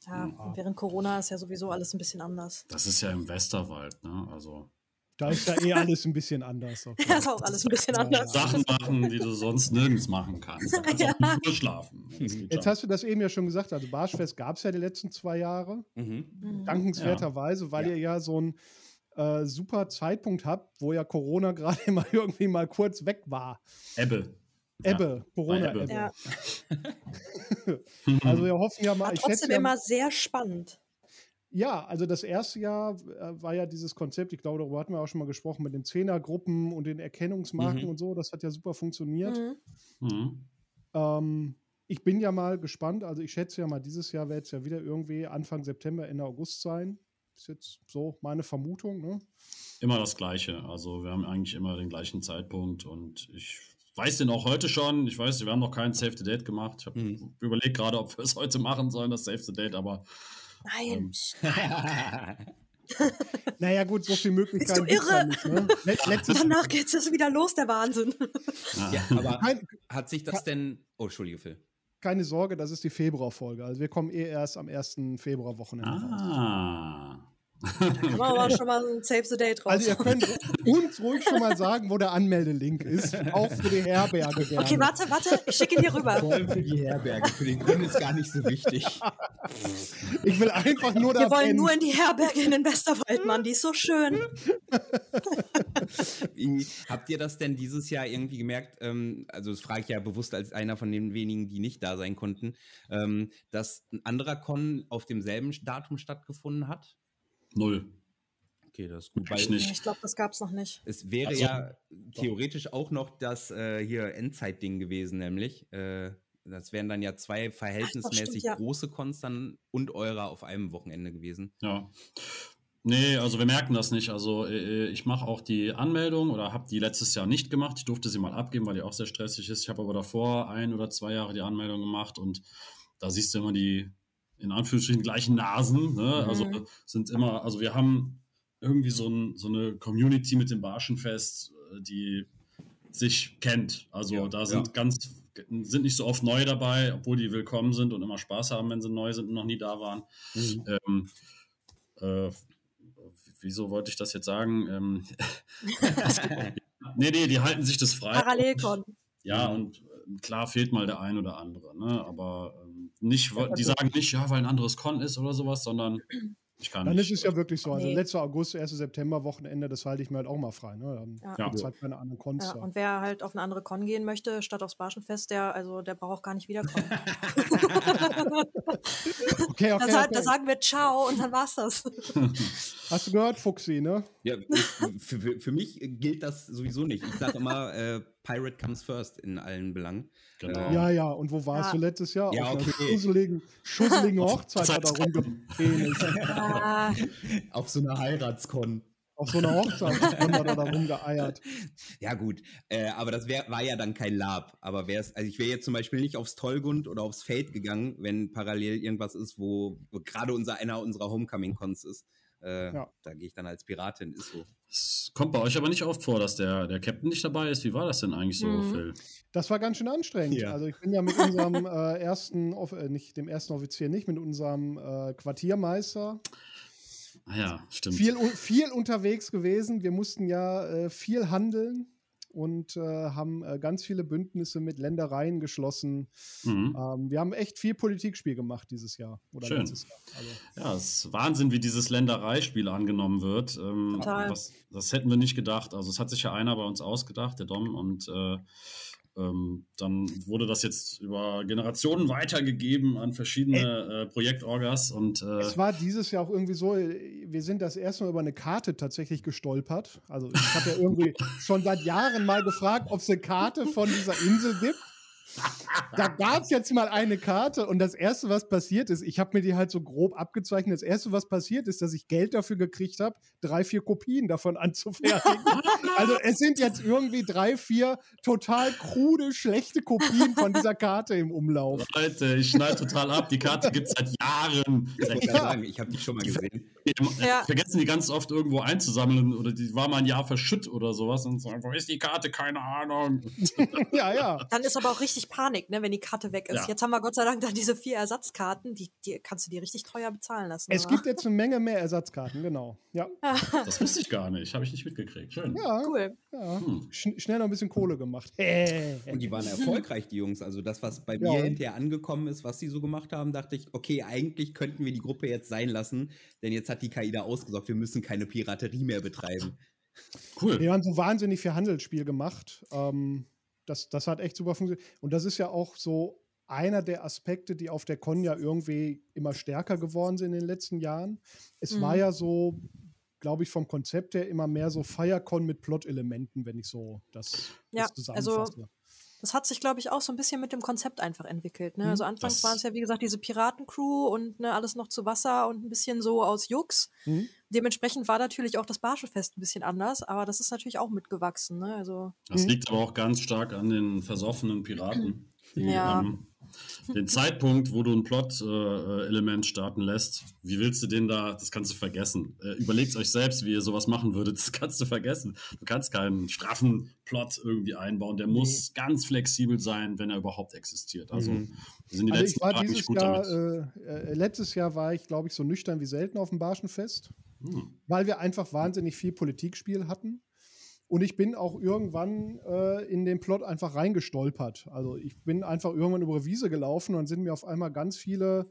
Ja. und Während Corona ist ja sowieso alles ein bisschen anders. Das ist ja im Westerwald, ne? Also Da ist ja eh alles ein bisschen anders. Okay. Ja, ist auch alles ein bisschen anders. Sachen machen, die du sonst nirgends machen kannst. Da kannst du auch schlafen. Jetzt hast du das eben ja schon gesagt. Also Barschfest gab es ja die letzten zwei Jahre. Mhm. Mhm. Dankenswerterweise, weil Ja. ihr ja so einen äh, super Zeitpunkt habt, wo ja Corona gerade mal irgendwie mal kurz weg war. Ebbe. Ja. Ebbe, Corona-Ebbe. Ebbe. Ja, Also wir hoffen ja mal, war trotzdem ja, immer sehr spannend. ja, also das erste Jahr äh, war ja dieses Konzept, ich glaube, darüber hatten wir auch schon mal gesprochen, mit den Zehnergruppen und den Erkennungsmarken Mhm. und so, das hat ja super funktioniert. Mhm. Mhm. Ähm, ich bin ja mal gespannt, also ich schätze ja mal, dieses Jahr wird es ja wieder irgendwie Anfang September, Ende August sein. Ist jetzt so meine Vermutung. Ne? Immer das Gleiche. Also wir haben eigentlich immer den gleichen Zeitpunkt und ich weiß den auch heute schon. Ich weiß, wir haben noch kein Save the Date gemacht. Ich habe mhm. überlegt gerade, ob wir es heute machen sollen, das Save the Date, aber. Nein. Ähm, naja, gut, so viel Möglichkeiten. Bist du irre? Nicht, ne? Let Danach geht es wieder los, der Wahnsinn. Ja, aber Kein, hat sich das denn. Oh, Entschuldige, Phil. Keine Sorge, das ist die Februarfolge. Also wir kommen eh erst am 1. Februarwochenende ah. raus. Da kann man aber schon mal ein Save the Date raus. Also ihr könnt uns ruhig schon mal sagen, wo der Anmeldelink ist, auch für die Herberge gerne. Okay, warte, warte, ich schicke ihn hier rüber. Vor allem für die Herberge, für den Kunden ist gar nicht so wichtig. Ich will einfach nur da Wir wollen pennen. nur in die Herberge in den Westerwald, Mann, die ist so schön. Habt ihr das denn dieses Jahr irgendwie gemerkt, ähm, also das frage ich ja bewusst als einer von den wenigen, die nicht da sein konnten, ähm, dass ein anderer Con auf demselben Datum stattgefunden hat? Null. Okay, das ist gut. Weil nicht. Ich glaube, das gab es noch nicht. Es wäre also, ja theoretisch auch noch das äh, hier Endzeit-Ding gewesen, nämlich. Äh, das wären dann ja zwei verhältnismäßig Ach, stimmt, ja. große Cons dann und eurer auf einem Wochenende gewesen. Ja. Nee, also wir merken das nicht. Also äh, ich mache auch die Anmeldung oder habe die letztes Jahr nicht gemacht. Ich durfte sie mal abgeben, weil die auch sehr stressig ist. Ich habe aber davor ein oder zwei Jahre die Anmeldung gemacht und da siehst du immer die in Anführungsstrichen gleichen Nasen. Ne? Also mhm. Also sind immer, also wir haben irgendwie so, ein, so eine Community mit dem Barschenfest, äh, die sich kennt. Also ja, da sind ja. ganz, sind nicht so oft neu dabei, obwohl die willkommen sind und immer Spaß haben, wenn sie neu sind und noch nie da waren. Mhm. Ähm, äh, wieso wollte ich das jetzt sagen? Ähm, nee, nee, die halten sich das frei. Parallelkon. Ja, und äh, klar fehlt mal der ein oder andere, ne? aber nicht, die sagen nicht, ja, weil ein anderes Con ist oder sowas, sondern ich kann Dann nicht. ist es ja wirklich so. Also nee. letzter August, 1. September, Wochenende, das halte ich mir halt auch mal frei. Ne? Dann ja. gibt es halt keine anderen Cons. Ja, und wer halt auf eine andere Con gehen möchte, statt aufs Barschenfest, der, also der braucht auch gar nicht wiederkommen. okay, okay, da, okay. da sagen wir Ciao und dann war's das. Hast du gehört, Fuxi, ne? Ja, für, für, für mich gilt das sowieso nicht. Ich sage immer, äh, Pirate comes first in allen Belangen. Genau. Äh, ja, ja, und wo warst ja. du letztes Jahr? Ja, Auf okay. einer schusseligen, schusseligen Hochzeit hat er rumgepähnt. Ah. Auf so einer Heiratskon. Auf so einer Hochzeit hat er da rumgeeiert. Ja, gut. Äh, aber das wär, war ja dann kein Lab. Aber wär's, also ich wäre jetzt zum Beispiel nicht aufs Tollgund oder aufs Fate gegangen, wenn parallel irgendwas ist, wo, wo gerade unser, einer unserer Homecoming-Cons ist. Äh, ja. Da gehe ich dann als Piratin, ist so. Es kommt bei euch aber nicht oft vor, dass der, der Captain nicht dabei ist. Wie war das denn eigentlich so, mhm. Phil? Das war ganz schön anstrengend. Ja. Also ich bin ja mit unserem äh, ersten, äh, nicht dem ersten Offizier nicht, mit unserem äh, Quartiermeister. Ah ja, stimmt. Viel, viel unterwegs gewesen. Wir mussten ja äh, viel handeln und äh, haben äh, ganz viele Bündnisse mit Ländereien geschlossen. Mhm. Ähm, wir haben echt viel Politikspiel gemacht dieses Jahr oder Schön. letztes Jahr. Also. Ja, es ist Wahnsinn, wie dieses Ländereispiel angenommen wird. Ähm, das, das, hätten wir nicht gedacht. Also es hat sich ja einer bei uns ausgedacht, der Dom, und äh, ähm, dann wurde das jetzt über Generationen weitergegeben an verschiedene äh, Projektorgas. Und, äh, es war dieses Jahr auch irgendwie so, wir sind das erste Mal über eine Karte tatsächlich gestolpert. Also ich habe ja irgendwie schon seit Jahren mal gefragt, ob es eine Karte von dieser Insel gibt da gab es jetzt mal eine Karte und das Erste, was passiert ist, ich habe mir die halt so grob abgezeichnet. Das Erste, was passiert ist, dass ich Geld dafür gekriegt habe, drei, vier Kopien davon anzufertigen. also es sind jetzt irgendwie drei, vier total krude, schlechte Kopien von dieser Karte im Umlauf. Leute, ich schneide total ab. Die Karte gibt es seit Jahren. Ich, ja. ich habe die schon mal gesehen. Ja. Vergessen die ganz oft irgendwo einzusammeln oder die war mal ein Jahr verschütt oder sowas und so, wo ist die Karte? Keine Ahnung. ja, ja. Dann ist aber auch richtig Panik, ne, wenn die Karte weg ist. Ja. Jetzt haben wir Gott sei Dank da diese vier Ersatzkarten, die, die kannst du dir richtig teuer bezahlen lassen. Es oder? gibt jetzt eine Menge mehr Ersatzkarten, genau. Ja. das wusste ich gar nicht, habe ich nicht mitgekriegt. Schön. Ja, cool. Ja. Hm. schnell noch ein bisschen Kohle gemacht. Und die waren erfolgreich, die Jungs. Also das, was bei ja. mir hinterher angekommen ist, was sie so gemacht haben, dachte ich, okay, eigentlich könnten wir die Gruppe jetzt sein lassen, denn jetzt hat die KI da ausgesorgt, wir müssen keine Piraterie mehr betreiben. Cool. Wir haben so wahnsinnig viel Handelsspiel gemacht. Ähm, das, das hat echt super funktioniert. Und das ist ja auch so einer der Aspekte, die auf der Con ja irgendwie immer stärker geworden sind in den letzten Jahren. Es mhm. war ja so, glaube ich, vom Konzept her immer mehr so Firecon mit Plot-Elementen, wenn ich so das, ja, das zusammenfasse. Also Das hat sich, glaube ich, auch so ein bisschen mit dem Konzept einfach entwickelt. Ne? Mhm. Also anfangs waren es ja, wie gesagt, diese Piratencrew und ne, alles noch zu Wasser und ein bisschen so aus Jux. Mhm. Dementsprechend war natürlich auch das Barschefest ein bisschen anders, aber das ist natürlich auch mitgewachsen. Ne? Also Das Mhm. liegt aber auch ganz stark an den versoffenen Piraten. Die, Ja. ähm, den Zeitpunkt, wo du ein Plot-Element starten lässt, wie willst du den da, das kannst du vergessen. Äh, überlegt euch selbst, wie ihr sowas machen würdet, das kannst du vergessen. Du kannst keinen straffen Plot irgendwie einbauen, der muss ganz flexibel sein, wenn er überhaupt existiert. Also, Mhm. sind die Also letzten ich war Jahre dieses gut Jahr, äh, äh, letztes Jahr war ich, glaube ich, so nüchtern wie selten auf dem Barschenfest, Hm. weil wir einfach wahnsinnig viel Politikspiel hatten. Und ich bin auch irgendwann äh, in den Plot einfach reingestolpert. Also ich bin einfach irgendwann über eine Wiese gelaufen und dann sind mir auf einmal ganz viele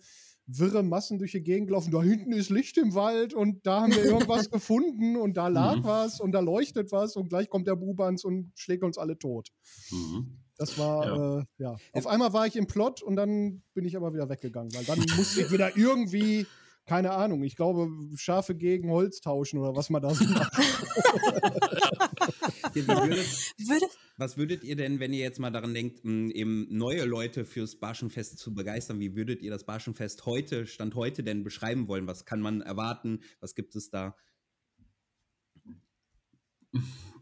wirre Massen durch die Gegend gelaufen. Da hinten ist Licht im Wald und da haben wir irgendwas gefunden und da lag Mhm. was und da leuchtet was und gleich kommt der Bubans und schlägt uns alle tot. Mhm. Das war, Ja. ja. Äh, ja. Auf einmal war ich im Plot und dann bin ich aber wieder weggegangen, weil dann musste ich wieder irgendwie, keine Ahnung, ich glaube, Schafe gegen Holz tauschen oder was man da so macht. Wie würdet, würde, was würdet ihr denn, wenn ihr jetzt mal daran denkt, eben neue Leute fürs Barschenfest zu begeistern, wie würdet ihr das Barschenfest heute, Stand heute denn beschreiben wollen? Was kann man erwarten? Was gibt es da?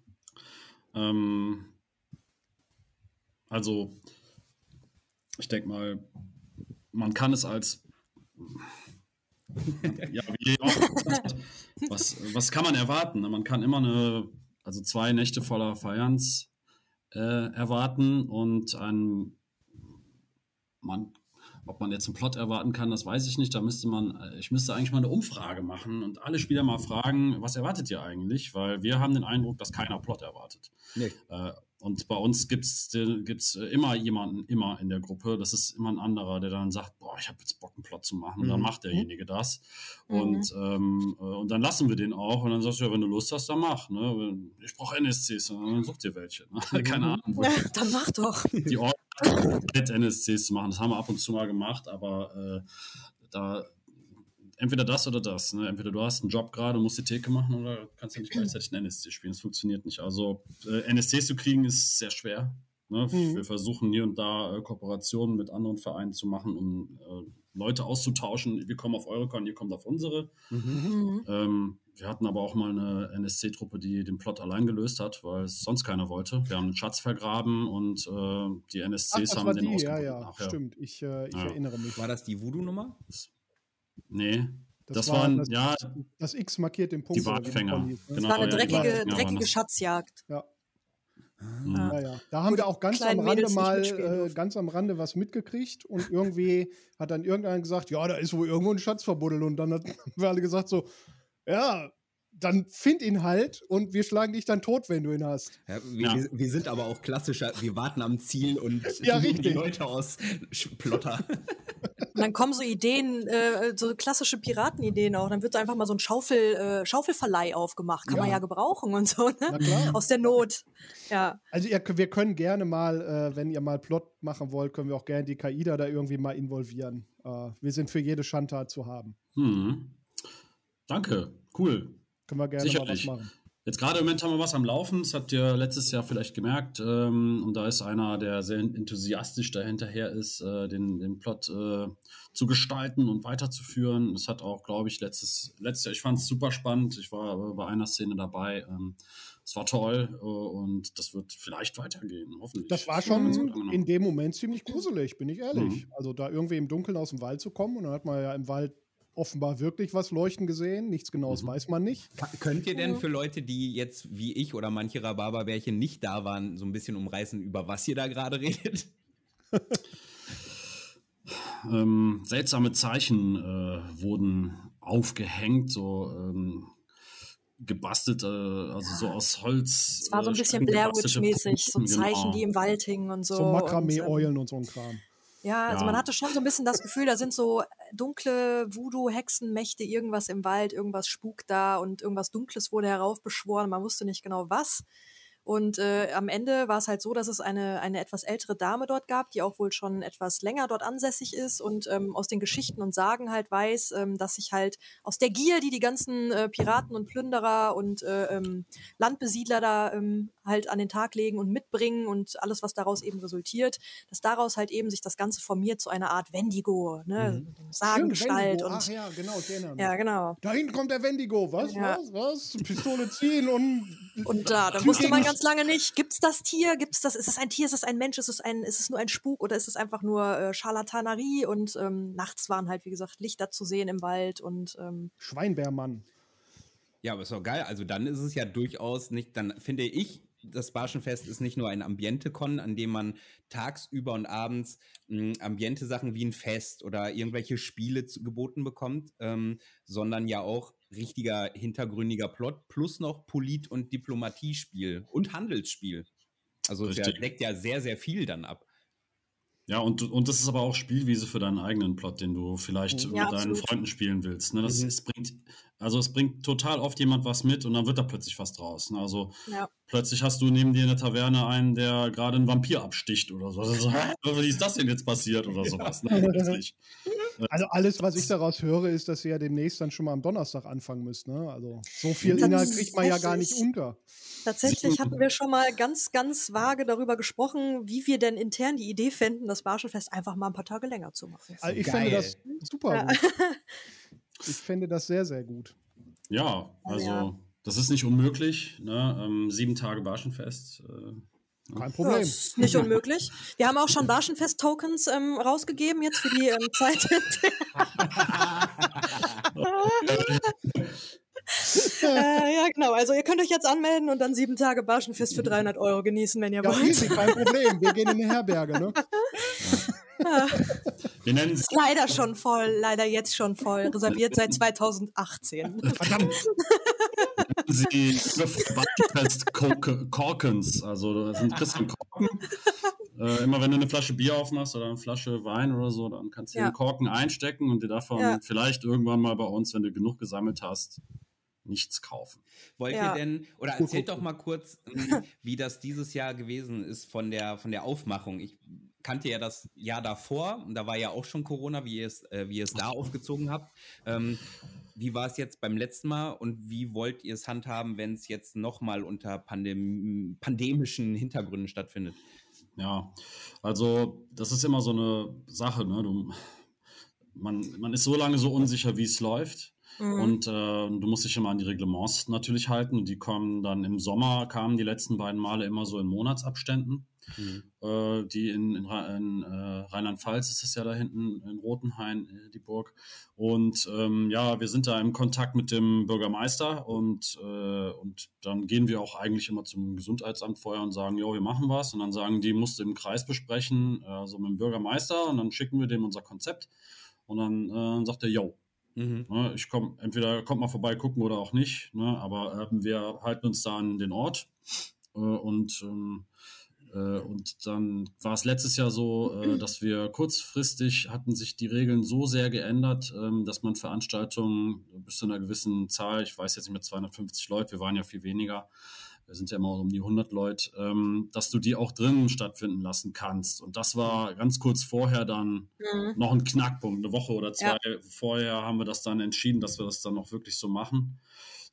Ähm, also, ich denke mal, man kann es als. ja, wie auch, was, was kann man erwarten? ne? Man kann immer eine, also zwei Nächte voller Feierns äh, erwarten und ein, man, ob man jetzt einen Plot erwarten kann, das weiß ich nicht. Da müsste man, äh, ich müsste eigentlich mal eine Umfrage machen und alle Spieler mal fragen, was erwartet ihr eigentlich? Weil wir haben den Eindruck, dass keiner Plot erwartet. Nee. Äh, und bei uns gibt es gibt's äh, immer jemanden, immer in der Gruppe, das ist immer ein anderer, der dann sagt, boah, ich habe jetzt Bock, einen Plot zu machen. Und dann Mhm. macht derjenige das. Mhm. Und, ähm, äh, und dann lassen wir den auch. Und dann sagst du, ja, wenn du Lust hast, dann mach. Ne? Ich brauche NSCs. Und dann such dir welche. Ne? Keine Ahnung. wo dann mach doch. die mit NSCs zu machen. Das haben wir ab und zu mal gemacht, aber äh, da entweder das oder das. Ne? Entweder du hast einen Job gerade und musst die Theke machen oder kannst du nicht gleichzeitig einen NSC spielen. Das funktioniert nicht. Also äh, NSCs zu kriegen ist sehr schwer. Ne? Mhm. Wir versuchen hier und da äh, Kooperationen mit anderen Vereinen zu machen, um äh, Leute auszutauschen. Wir kommen auf eure Con, ihr kommt auf unsere. Mhm. Ähm, wir hatten aber auch mal eine NSC-Truppe, die den Plot allein gelöst hat, weil es sonst keiner wollte. Wir haben einen Schatz vergraben und äh, die Ach, NSCs das haben war den die, ja, ausgebunden ja, nachher. stimmt. Ich, äh, ich Ja. erinnere mich. War das die Voodoo-Nummer? Nee, Das, das, war waren, das, ja, das X markiert den Punkt. die Walfänger. Genau, Das war eine ja, dreckige, waren dreckige. Schatzjagd. Ja. Mhm. Ja, ja. Da haben Wo wir auch ganz am Rande Mädels mal äh, ganz am Rande was mitgekriegt und irgendwie hat dann irgendeiner gesagt, ja, da ist wohl irgendwo ein Schatz verbuddelt und dann hat- haben wir alle gesagt so, ja, dann find ihn halt und wir schlagen dich dann tot, wenn du ihn hast. Ja, wir, Ja. wir- sind aber auch klassischer, wir warten am Ziel und Ja, die. Leute aus Plotter. Und dann kommen so Ideen, äh, so klassische Piratenideen auch. Dann wird da einfach mal so ein Schaufel, äh, Schaufelverleih aufgemacht. Kann man Ja. ja gebrauchen und so, ne? Aus der Not. Ja. Also ihr, wir können gerne mal, äh, wenn ihr mal Plot machen wollt, können wir auch gerne die KIDA da irgendwie mal involvieren. Äh, wir sind für jede Schandtat zu haben. Mhm. Danke, cool. Können wir gerne Sicherlich. mal was machen. Jetzt gerade im Moment haben wir was am Laufen, das habt ihr letztes Jahr vielleicht gemerkt. Ähm, und da ist einer, der sehr enthusiastisch dahinterher ist, äh, den, den Plot äh, zu gestalten und weiterzuführen. Das hat auch, glaube ich, letztes, letztes Jahr, ich fand es super spannend. Ich war äh, bei einer Szene dabei. Ähm, es war toll äh, und das wird vielleicht weitergehen, hoffentlich. Das war schon in dem Moment ziemlich gruselig, bin ich ehrlich. Mhm. Also da irgendwie im Dunkeln aus dem Wald zu kommen und dann hat man ja im Wald offenbar wirklich was leuchten gesehen. Nichts Genaues Mhm. weiß man nicht. Ka- Könnt ihr denn für Leute, die jetzt wie ich oder manche Rhabarberbärchen nicht da waren, so ein bisschen umreißen, über was ihr da gerade redet? ähm, seltsame Zeichen äh, wurden aufgehängt, so ähm, gebastelt, äh, also so aus Holz. Es war so ein äh, bisschen Blair Witch-mäßig, so Zeichen, genau. die im Wald hingen und so. So, und, Makramee-Eulen ähm, und so ein Kram. Ja, also Ja. man hatte schon so ein bisschen das Gefühl, da sind so dunkle Voodoo-Hexenmächte, irgendwas im Wald, irgendwas spukt da und irgendwas Dunkles wurde heraufbeschworen. Man wusste nicht genau was. Und äh, am Ende war es halt so, dass es eine, eine etwas ältere Dame dort gab, die auch wohl schon etwas länger dort ansässig ist und ähm, aus den Geschichten und Sagen halt weiß, ähm, dass sich halt aus der Gier, die die ganzen äh, Piraten und Plünderer und äh, ähm, Landbesiedler da ähm, halt an den Tag legen und mitbringen und alles, was daraus eben resultiert, dass daraus halt eben sich das Ganze formiert zu einer Art Wendigo, ne? Mhm. Sagengestalt Stimmt, und Ach ja, genau, ich erinnere mich. ja, genau. Da hinten kommt der Wendigo. Was? Ja. Was? Was? Pistole ziehen und. Und da, da wusste man ganz lange nicht, gibt's das Tier, gibt's das, ist es ein Tier, ist es ein Mensch, ist es ein, ist es nur ein Spuk oder ist es einfach nur äh, Scharlatanerie und ähm, nachts waren halt, wie gesagt, Lichter zu sehen im Wald und ähm, Schweinbärmann. Ja, aber ist doch geil. Also dann ist es ja durchaus nicht, dann finde ich, das Barschenfest ist nicht nur ein Ambiente-Con, an dem man tagsüber und abends mh, Ambiente-Sachen wie ein Fest oder irgendwelche Spiele zu, geboten bekommt, ähm, sondern ja auch richtiger hintergründiger Plot plus noch Polit- und Diplomatiespiel und Handelsspiel. Also der Richtig. deckt ja sehr, sehr viel dann ab. Ja, und, und das ist aber auch Spielwiese für deinen eigenen Plot, den du vielleicht Ja, mit deinen absolut. Freunden spielen willst. Ne? Das Mhm. es bringt, also es bringt total oft jemand was mit und dann wird da plötzlich was draus. Ne? Also ja. plötzlich hast du neben dir in der Taverne einen, der gerade einen Vampir absticht oder so. Also, wie ist das denn jetzt passiert oder sowas? Ne? Also alles, was ich daraus höre, ist, dass ihr ja demnächst dann schon mal am Donnerstag anfangen müsst. Ne? Also so viel Inhalt kriegt man ja gar nicht unter. Tatsächlich hatten wir schon mal ganz, ganz vage darüber gesprochen, wie wir denn intern die Idee fänden, das Barschelfest einfach mal ein paar Tage länger zu machen. Also ich Geil. fände das super Ja. gut. Ich fände das sehr, sehr gut. Ja, also Ja. das ist nicht unmöglich. Ne? Ähm, sieben Tage Barschenfest. Äh, Kein Ja, Problem. ist nicht unmöglich. Wir haben auch schon Barschenfest-Tokens ähm, rausgegeben, jetzt für die ähm, Zeit. äh, ja, genau. Also ihr könnt euch jetzt anmelden und dann sieben Tage Barschenfest für 300 Euro genießen, wenn ihr Ja, wollt. easy, kein Problem. Wir gehen in die Herberge. Ne? wir nennen es Leider schon voll, leider jetzt schon voll. Reserviert seit 2018. Verdammt. sie Barschenfest Korkens. Also das sind Christian Korken. Äh, immer wenn du eine Flasche Bier aufmachst oder eine Flasche Wein oder so, dann kannst du Ja. den Korken einstecken und dir davon Ja. vielleicht irgendwann mal bei uns, wenn du genug gesammelt hast, nichts kaufen. Wollt Ja. ihr denn, oder erzählt doch mal kurz, ähm, wie das dieses Jahr gewesen ist von der, von der Aufmachung. Ich kannte ja das Jahr davor, und da war ja auch schon Corona, wie ihr es, äh, wie ihr es da aufgezogen habt. Ähm, wie war es jetzt beim letzten Mal und wie wollt ihr es handhaben, wenn es jetzt nochmal unter Pandem pandemischen Hintergründen stattfindet? Ja, also das ist immer so eine Sache. Ne? Du, man, man ist so lange so unsicher, wie es läuft. Mhm. Und äh, du musst dich immer an die Reglements natürlich halten. Die kommen dann im Sommer, kamen die letzten beiden Male immer so in Monatsabständen. Äh, die in, in, in äh, Rheinland-Pfalz ist es ja da hinten, in Rotenhain, äh, die Burg. Und ähm, ja, wir sind da im Kontakt mit dem Bürgermeister und, äh, und dann gehen wir auch eigentlich immer zum Gesundheitsamt vorher und sagen, jo, wir machen was. Und dann sagen die, musst du im Kreis besprechen, also mit dem Bürgermeister und dann schicken wir dem unser Konzept. Und dann äh, sagt er, jo, Mhm. Ne, ich komme, entweder kommt mal vorbei gucken oder auch nicht, ne, aber ähm, wir halten uns da an den Ort äh, und, ähm, äh, und dann war es letztes Jahr so, äh, dass wir kurzfristig hatten sich die Regeln so sehr geändert, ähm, dass man Veranstaltungen bis zu einer gewissen Zahl, ich weiß jetzt nicht mehr 250 Leute, wir waren ja viel weniger, wir sind ja immer um die 100 Leute, ähm, dass du die auch drinnen stattfinden lassen kannst. Und das war ganz kurz vorher dann Mhm. noch ein Knackpunkt. Eine Woche oder zwei vorher haben wir das dann entschieden, dass wir das dann auch wirklich so machen.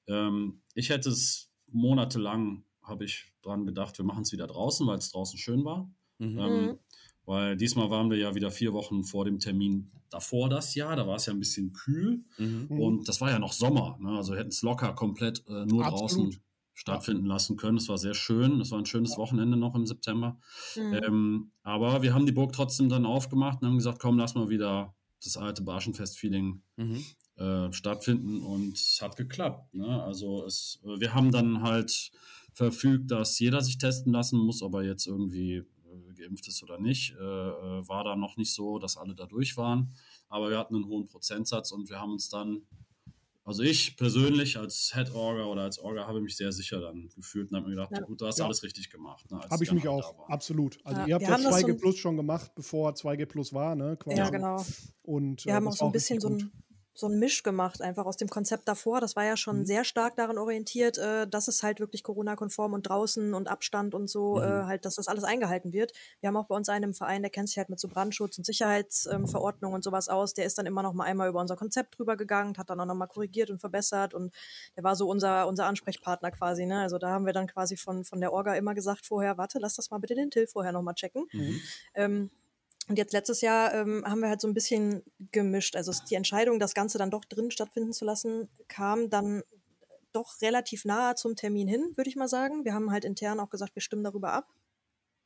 Ähm, ich hätte es monatelang, habe ich dran gedacht, wir machen es wieder draußen, weil es draußen schön war. Mhm. Ähm, Mhm. Weil diesmal waren wir ja wieder vier Wochen vor dem Termin davor das Jahr. Da war es ja ein bisschen kühl. Mhm. Und das war ja noch Sommer. Ne? Also wir hätten es locker komplett äh, nur Absolut. draußen stattfinden lassen können. Es war sehr schön. Es war ein schönes Wochenende noch im September. Mhm. Ähm, aber wir haben die Burg trotzdem dann aufgemacht und haben gesagt, komm, lass mal wieder das alte Barschenfest-Feeling Mhm. äh, stattfinden und es hat geklappt. Ne? Also es, wir haben dann halt verfügt, dass jeder sich testen lassen muss, ob er jetzt irgendwie äh, geimpft ist oder nicht. Äh, äh, war da noch nicht so, dass alle da durch waren. Aber wir hatten einen hohen Prozentsatz und wir haben uns dann, also ich persönlich als Head Orga oder als Orga habe mich sehr sicher dann gefühlt und habe mir gedacht, Ja. gut, du hast Ja. alles richtig gemacht. Ne, Habe ich mich auch, absolut. Also Ja, ihr habt ja haben das 2G so ein- Plus schon gemacht, bevor 2G Plus war, ne? Quasi. Ja, genau. Und, Wir äh, haben auch so ein bisschen so ein, so ein Misch gemacht, einfach aus dem Konzept davor. Das war ja schon Mhm. sehr stark daran orientiert, äh, dass es halt wirklich Corona-konform und draußen und Abstand und so, äh, Mhm. halt, dass das alles eingehalten wird. Wir haben auch bei uns einen im Verein, der kennt sich halt mit so Brandschutz und Sicherheitsverordnungen ähm, und sowas aus. Der ist dann immer noch mal einmal über unser Konzept drüber gegangen, hat dann auch noch mal korrigiert und verbessert und der war so unser, unser Ansprechpartner quasi. Ne? Also da haben wir dann quasi von, von der Orga immer gesagt vorher, warte, lass das mal bitte den Till vorher noch mal checken. Mhm. Ähm, und jetzt letztes Jahr ähm, haben wir halt so ein bisschen gemischt. Also die Entscheidung, das Ganze dann doch drin stattfinden zu lassen, kam dann doch relativ nahe zum Termin hin, würde ich mal sagen. Wir haben halt intern auch gesagt, wir stimmen darüber ab.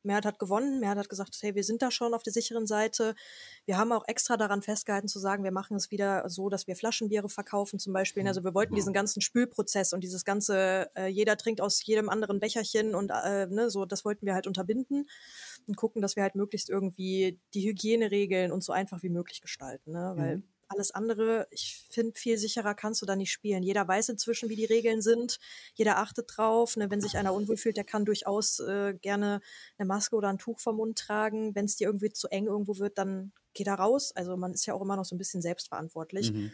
Mehrheit hat gewonnen. Mehrheit hat gesagt, hey, wir sind da schon auf der sicheren Seite. Wir haben auch extra daran festgehalten zu sagen, wir machen es wieder so, dass wir Flaschenbiere verkaufen zum Beispiel. Also wir wollten diesen ganzen Spülprozess und dieses ganze, äh, jeder trinkt aus jedem anderen Becherchen und äh, ne, so, das wollten wir halt unterbinden und gucken, dass wir halt möglichst irgendwie die Hygieneregeln uns so einfach wie möglich gestalten. Ne? Weil Mhm. alles andere, ich finde, viel sicherer kannst du da nicht spielen. Jeder weiß inzwischen, wie die Regeln sind. Jeder achtet drauf. Ne? Wenn sich einer unwohl fühlt, der kann durchaus äh, gerne eine Maske oder ein Tuch vom Mund tragen. Wenn es dir irgendwie zu eng irgendwo wird, dann geh da raus. Also man ist ja auch immer noch so ein bisschen selbstverantwortlich. Mhm.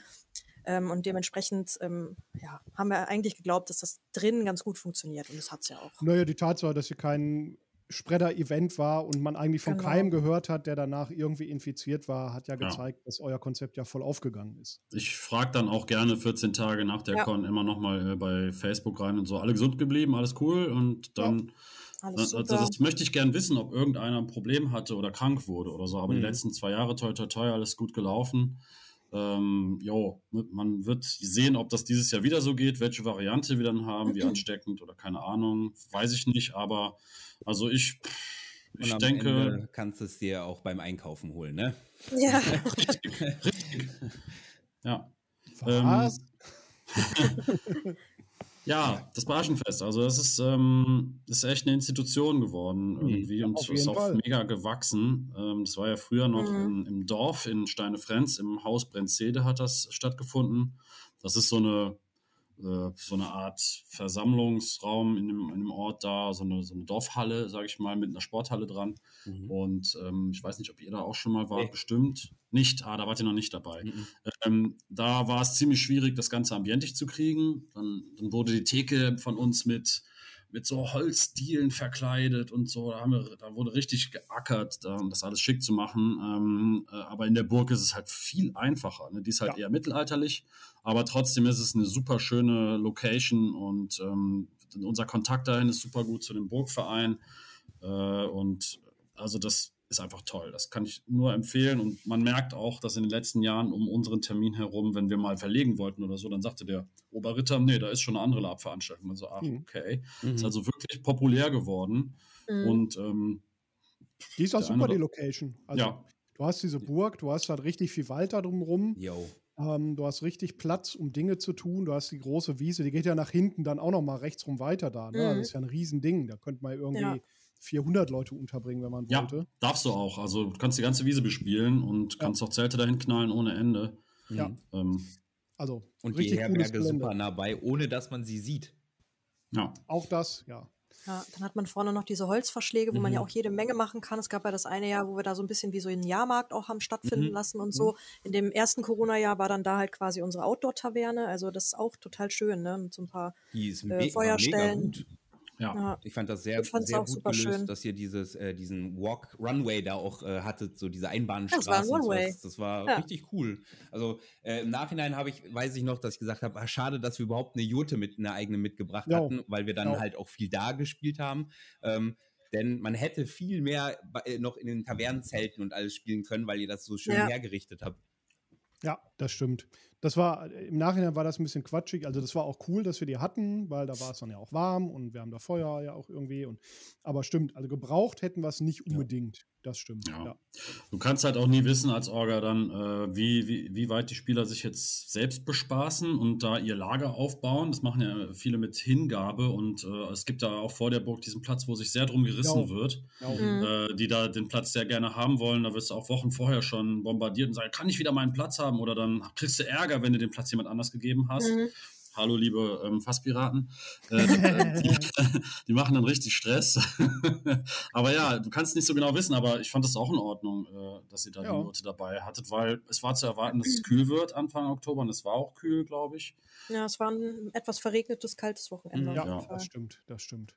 Ähm, und dementsprechend ähm, ja, haben wir eigentlich geglaubt, dass das drinnen ganz gut funktioniert. Und das hat es ja auch. Naja, die Tatsache, dass hier kein Spreader-Event war und man eigentlich von Genau. keinem gehört hat, der danach irgendwie infiziert war, hat ja Ja. gezeigt, dass euer Konzept ja voll aufgegangen ist. Ich frage dann auch gerne 14 Tage nach der Ja. Con immer nochmal äh, bei Facebook rein und so. Alle gesund geblieben, alles cool. Und dann, Alles also super. das möchte ich gern wissen, ob irgendeiner ein Problem hatte oder krank wurde oder so. Aber die Mhm. letzten zwei Jahre, toi, toi, toi, alles gut gelaufen. Ähm, jo, man wird sehen, ob das dieses Jahr wieder so geht, welche Variante wir dann haben, wie ansteckend oder keine Ahnung, weiß ich nicht. Aber also ich, Und ich am denke, Ende kannst du es dir auch beim Einkaufen holen, ne? ja. ja. Was? Ja, das Barschenfest. Also das ist, ähm, das ist echt eine Institution geworden irgendwie und auf ist auch Fall. mega gewachsen. Ähm, das war ja früher noch Mhm. in, im Dorf in Steinefrenz, im Haus Brenzede hat das stattgefunden. Das ist so eine, äh, so eine Art Versammlungsraum in dem, in dem Ort da, so eine, so eine Dorfhalle, sage ich mal, mit einer Sporthalle dran. Mhm. Und ähm, ich weiß nicht, ob ihr da auch schon mal wart, Nee. bestimmt. Nicht, ah, da wart ihr noch nicht dabei. Mhm. Ähm, da war es ziemlich schwierig, das Ganze ambientig zu kriegen. Dann, dann wurde die Theke von uns mit, mit so Holzdielen verkleidet und so. Da, haben wir, da wurde richtig geackert, da, um das alles schick zu machen. Ähm, äh, aber in der Burg ist es halt viel einfacher. Ne? Die ist halt Ja. eher mittelalterlich, aber trotzdem ist es eine super schöne Location und ähm, unser Kontakt dahin ist super gut zu dem Burgverein. Äh, und also das ist einfach toll. Das kann ich nur empfehlen. Und man merkt auch, dass in den letzten Jahren um unseren Termin herum, wenn wir mal verlegen wollten oder so, dann sagte der Oberritter, nee, da ist schon eine andere Labveranstaltung. Also, ach, Mhm. okay. Mhm. Ist also wirklich populär geworden. Mhm. Und ähm, Die ist auch super, die Location. Also, ja, du hast diese Burg, du hast halt richtig viel Wald da drumrum. Ähm, du hast richtig Platz, um Dinge zu tun. Du hast die große Wiese, die geht ja nach hinten dann auch noch mal rechts rum weiter da. Ne? Mhm. Das ist ja ein Riesending. Da könnte man irgendwie Ja. 400 Leute unterbringen, wenn man ja, wollte. darfst du auch. Also du kannst die ganze Wiese bespielen und kannst auch Zelte dahin knallen ohne Ende. Ja. Mhm. Ähm, Also Und die Herberge super nah bei, ohne dass man sie sieht. ja. Auch das, ja. Ja, dann hat man vorne noch diese Holzverschläge, wo man ja Mhm. auch jede Menge machen kann. Es gab ja das eine Jahr, wo wir da so ein bisschen wie so einen Jahrmarkt auch haben stattfinden Mhm. lassen und so. In dem ersten Corona-Jahr war dann da halt quasi unsere Outdoor-Taverne. Also das ist auch total schön, ne? Mit so ein paar Die ist Äh, Feuerstellen. Ja. ja, Ich fand das sehr, sehr gut gelöst, schön. dass ihr dieses, äh, diesen Walk Runway da auch äh, hattet, so diese Einbahnstraßen. Das war ein und One-Way. sowas. Das war Ja. richtig cool. Also äh, im Nachhinein habe ich, weiß ich noch, dass ich gesagt habe, ah, schade, dass wir überhaupt eine Jurte mit einer eigenen mitgebracht Ja. hatten, weil wir dann Ja. halt auch viel da gespielt haben. Ähm, denn man hätte viel mehr äh, noch in den Tavernenzelten und alles spielen können, weil ihr das so schön Ja. hergerichtet habt. Ja, das stimmt. Das war, im Nachhinein war das ein bisschen quatschig. Also, das war auch cool, dass wir die hatten, weil da war es dann ja auch warm und wir haben da Feuer ja auch irgendwie. Und, aber stimmt, also gebraucht hätten wir es nicht unbedingt. Das stimmt. Ja. Ja. Du kannst halt auch nie wissen als Orga dann, äh, wie, wie, wie weit die Spieler sich jetzt selbst bespaßen und da ihr Lager aufbauen. Das machen ja viele mit Hingabe und äh, es gibt da auch vor der Burg diesen Platz, wo sich sehr drum gerissen Ja. wird, Ja. Mhm. äh, die da den Platz sehr gerne haben wollen. Da wirst du auch Wochen vorher schon bombardiert und sagen, kann ich wieder meinen Platz haben? Oder dann kriegst du Ärger, wenn du den Platz jemand anders gegeben hast. Mhm. Hallo, liebe ähm, Fasspiraten. Äh, die, die, machen dann richtig Stress. aber ja, du kannst nicht so genau wissen, aber ich fand es auch in Ordnung, äh, dass ihr da ja. die Note dabei hattet, weil es war zu erwarten, dass es kühl wird Anfang Oktober und es war auch kühl, glaube ich. Ja, es war ein etwas verregnetes, kaltes Wochenende. Ja, ja. das stimmt, das stimmt.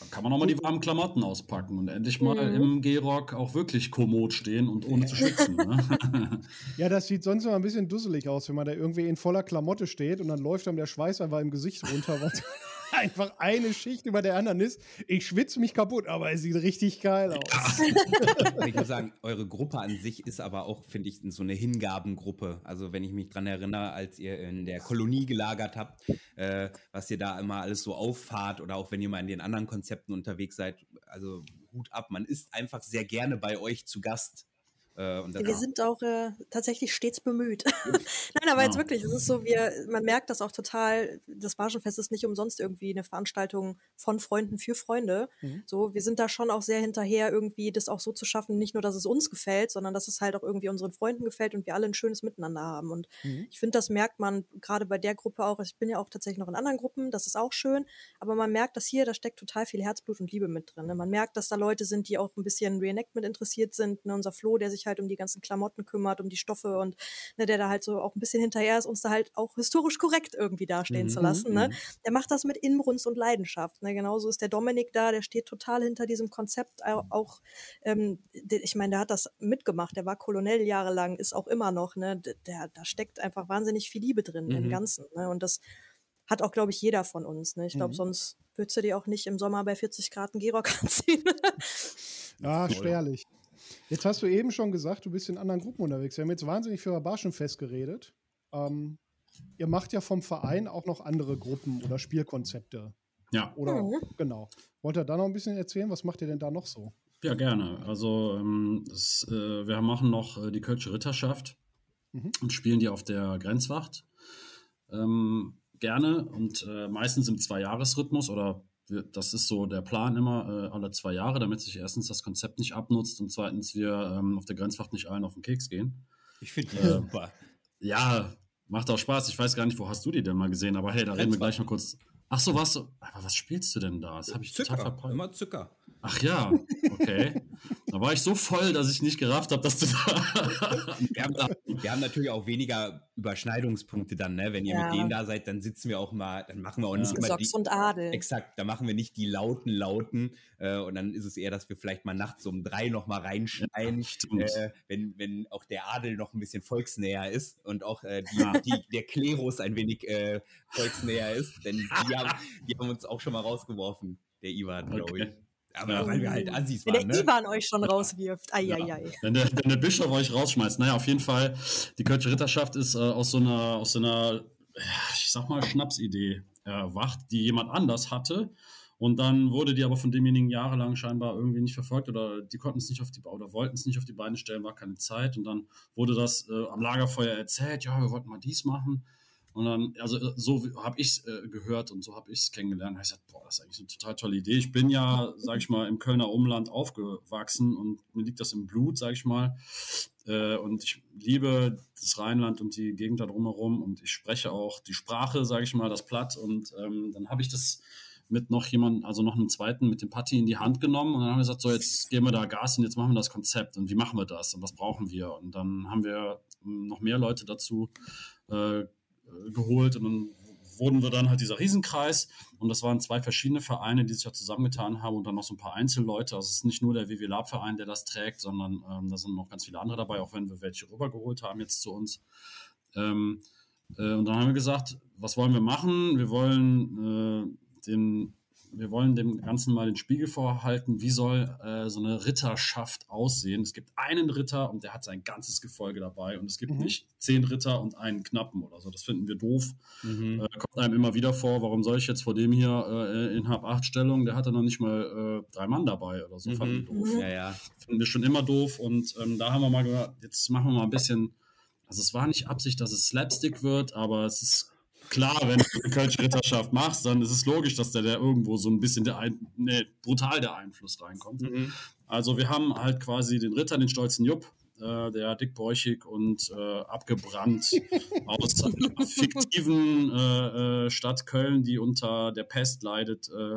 Dann kann man auch mal die warmen Klamotten auspacken und endlich mal mhm. im Gehrock auch wirklich kommod stehen und ohne zu schwitzen. Ne? ja, das sieht sonst immer ein bisschen dusselig aus, wenn man da irgendwie in voller Klamotte steht und dann läuft einem der Schweiß einfach im Gesicht runter, einfach eine Schicht über der anderen ist. Ich schwitze mich kaputt, aber es sieht richtig geil aus. ich muss sagen, eure Gruppe an sich ist aber auch, finde ich, so eine Hingabengruppe. Also wenn ich mich dran erinnere, als ihr in der Kolonie gelagert habt, äh, was ihr da immer alles so auffahrt oder auch wenn ihr mal in den anderen Konzepten unterwegs seid, also Hut ab, man ist einfach sehr gerne bei euch zu Gast. Äh, wir sind auch äh, tatsächlich stets bemüht. Nein, aber ja. jetzt wirklich, es ist so, wir, man merkt das auch total, das Barschenfest ist nicht umsonst irgendwie eine Veranstaltung von Freunden für Freunde. Mhm. So, wir sind da schon auch sehr hinterher, irgendwie das auch so zu schaffen, nicht nur, dass es uns gefällt, sondern dass es halt auch irgendwie unseren Freunden gefällt und wir alle ein schönes Miteinander haben. Und mhm. ich finde, das merkt man gerade bei der Gruppe auch. Ich bin ja auch tatsächlich noch in anderen Gruppen, das ist auch schön, aber man merkt, dass hier, da steckt total viel Herzblut und Liebe mit drin. Ne? Man merkt, dass da Leute sind, die auch ein bisschen Reenactment interessiert sind. Ne? Unser Flo, der sich halt um die ganzen Klamotten kümmert, um die Stoffe und ne, der da halt so auch ein bisschen hinterher ist, uns da halt auch historisch korrekt irgendwie dastehen mhm. zu lassen. Ne? Mhm. Der macht das mit Inbrunst und Leidenschaft. Ne? Genauso ist der Dominik da, der steht total hinter diesem Konzept. Auch, ähm, ich meine, der hat das mitgemacht, der war Kolonel jahrelang, ist auch immer noch, ne? Der, da steckt einfach wahnsinnig viel Liebe drin mhm. im Ganzen. Ne? Und das hat auch, glaube ich, jeder von uns. Ne? Ich glaube, mhm. sonst würdest du dir auch nicht im Sommer bei 40 Grad einen Gehrock anziehen. ja, schwerlich. Jetzt hast du eben schon gesagt, du bist in anderen Gruppen unterwegs. Wir haben jetzt wahnsinnig für Barschenfest geredet. Ähm, ihr macht ja vom Verein auch noch andere Gruppen oder Spielkonzepte. Ja. Oder mhm. genau. Wollt ihr da noch ein bisschen erzählen? Was macht ihr denn da noch so? Ja, gerne. Also ähm, das, äh, wir machen noch äh, die Kölsche Ritterschaft mhm. und spielen die auf der Grenzwacht. Ähm, gerne und äh, meistens im Zwei-Jahres-Rhythmus oder wir, das ist so der Plan immer äh, alle zwei Jahre, damit sich erstens das Konzept nicht abnutzt und zweitens wir ähm, auf der Grenzwacht nicht allen auf den Keks gehen. Ich finde die äh, super. Ja, macht auch Spaß. Ich weiß gar nicht, wo hast du die denn mal gesehen, aber hey, da reden wir gleich mal kurz. Ach so, was? Aber was spielst du denn da? Das habe ich Zucker, total verpasst. Immer Zucker. Ach ja, okay. da war ich so voll, dass ich nicht gerafft habe, dass du da. wir, haben, wir haben natürlich auch weniger Überschneidungspunkte dann, ne? Wenn ihr ja. mit denen da seid, dann sitzen wir auch mal, dann machen wir auch nicht ja. immer Socks die, und Adel. Exakt, da machen wir nicht die lauten Lauten äh, und dann ist es eher, dass wir vielleicht mal nachts um drei noch mal reinschneiden, ja, äh, wenn, wenn auch der Adel noch ein bisschen volksnäher ist und auch äh, die, die, der Klerus ein wenig äh, volksnäher ist, denn die haben, die haben uns auch schon mal rausgeworfen, der Ivan, glaube okay. ich. Aber ja. weil wir halt Assis waren. Wenn der ne? Ivan euch schon rauswirft. Eieiei. Ja. Wenn, der, wenn der Bischof euch rausschmeißt. Naja, auf jeden Fall, die Kölsche Ritterschaft ist äh, aus so einer, aus so einer, ich sag mal, Schnapsidee erwacht, die jemand anders hatte. Und dann wurde die aber von demjenigen jahrelang scheinbar irgendwie nicht verfolgt oder die konnten es nicht auf die oder wollten es nicht auf die Beine stellen, war keine Zeit. Und dann wurde das äh, am Lagerfeuer erzählt, ja, wir wollten mal dies machen. Und dann, also äh, so habe ich es äh, gehört und so habe ich es kennengelernt. Da ich gesagt, boah, das ist eigentlich eine total tolle Idee. Ich bin ja, sage ich mal, im Kölner Umland aufgewachsen und mir liegt das im Blut, sage ich mal. Äh, und ich liebe das Rheinland und die Gegend da drumherum und ich spreche auch die Sprache, sage ich mal, das Platt. Und ähm, dann habe ich das mit noch jemandem, also noch einem zweiten, mit dem Patti in die Hand genommen und dann haben wir gesagt, so jetzt geben wir da Gas und jetzt machen wir das Konzept und wie machen wir das und was brauchen wir? Und dann haben wir ähm, noch mehr Leute dazu äh, äh, geholt und dann wurden wir dann halt dieser Riesenkreis und das waren zwei verschiedene Vereine, die sich ja zusammengetan haben und dann noch so ein paar Einzelleute. Also es ist nicht nur der WW Lab Verein, der das trägt, sondern ähm, da sind noch ganz viele andere dabei, auch wenn wir welche rübergeholt haben jetzt zu uns. Ähm, äh, und dann haben wir gesagt, was wollen wir machen? Wir wollen äh, den wir wollen dem Ganzen mal den Spiegel vorhalten, wie soll äh, so eine Ritterschaft aussehen. Es gibt einen Ritter und der hat sein ganzes Gefolge dabei und es gibt mhm. nicht zehn Ritter und einen Knappen oder so. Das finden wir doof. Mhm. Äh, kommt einem immer wieder vor, warum soll ich jetzt vor dem hier äh, in Hab-8-Stellung, der hatte noch nicht mal äh, drei Mann dabei oder so. Mhm. Fanden wir doof. Ja, ja. Finden wir schon immer doof und ähm, da haben wir mal gesagt, jetzt machen wir mal ein bisschen also es war nicht Absicht, dass es Slapstick wird, aber es ist klar, wenn du eine Kölsche Ritterschaft machst, dann ist es logisch, dass da der irgendwo so ein bisschen der ein, nee, brutal der Einfluss reinkommt. Mhm. Also wir haben halt quasi den Ritter, den stolzen Jupp, äh, der dickbäuchig und äh, abgebrannt aus einer fiktiven äh, äh, Stadt Köln, die unter der Pest leidet, äh,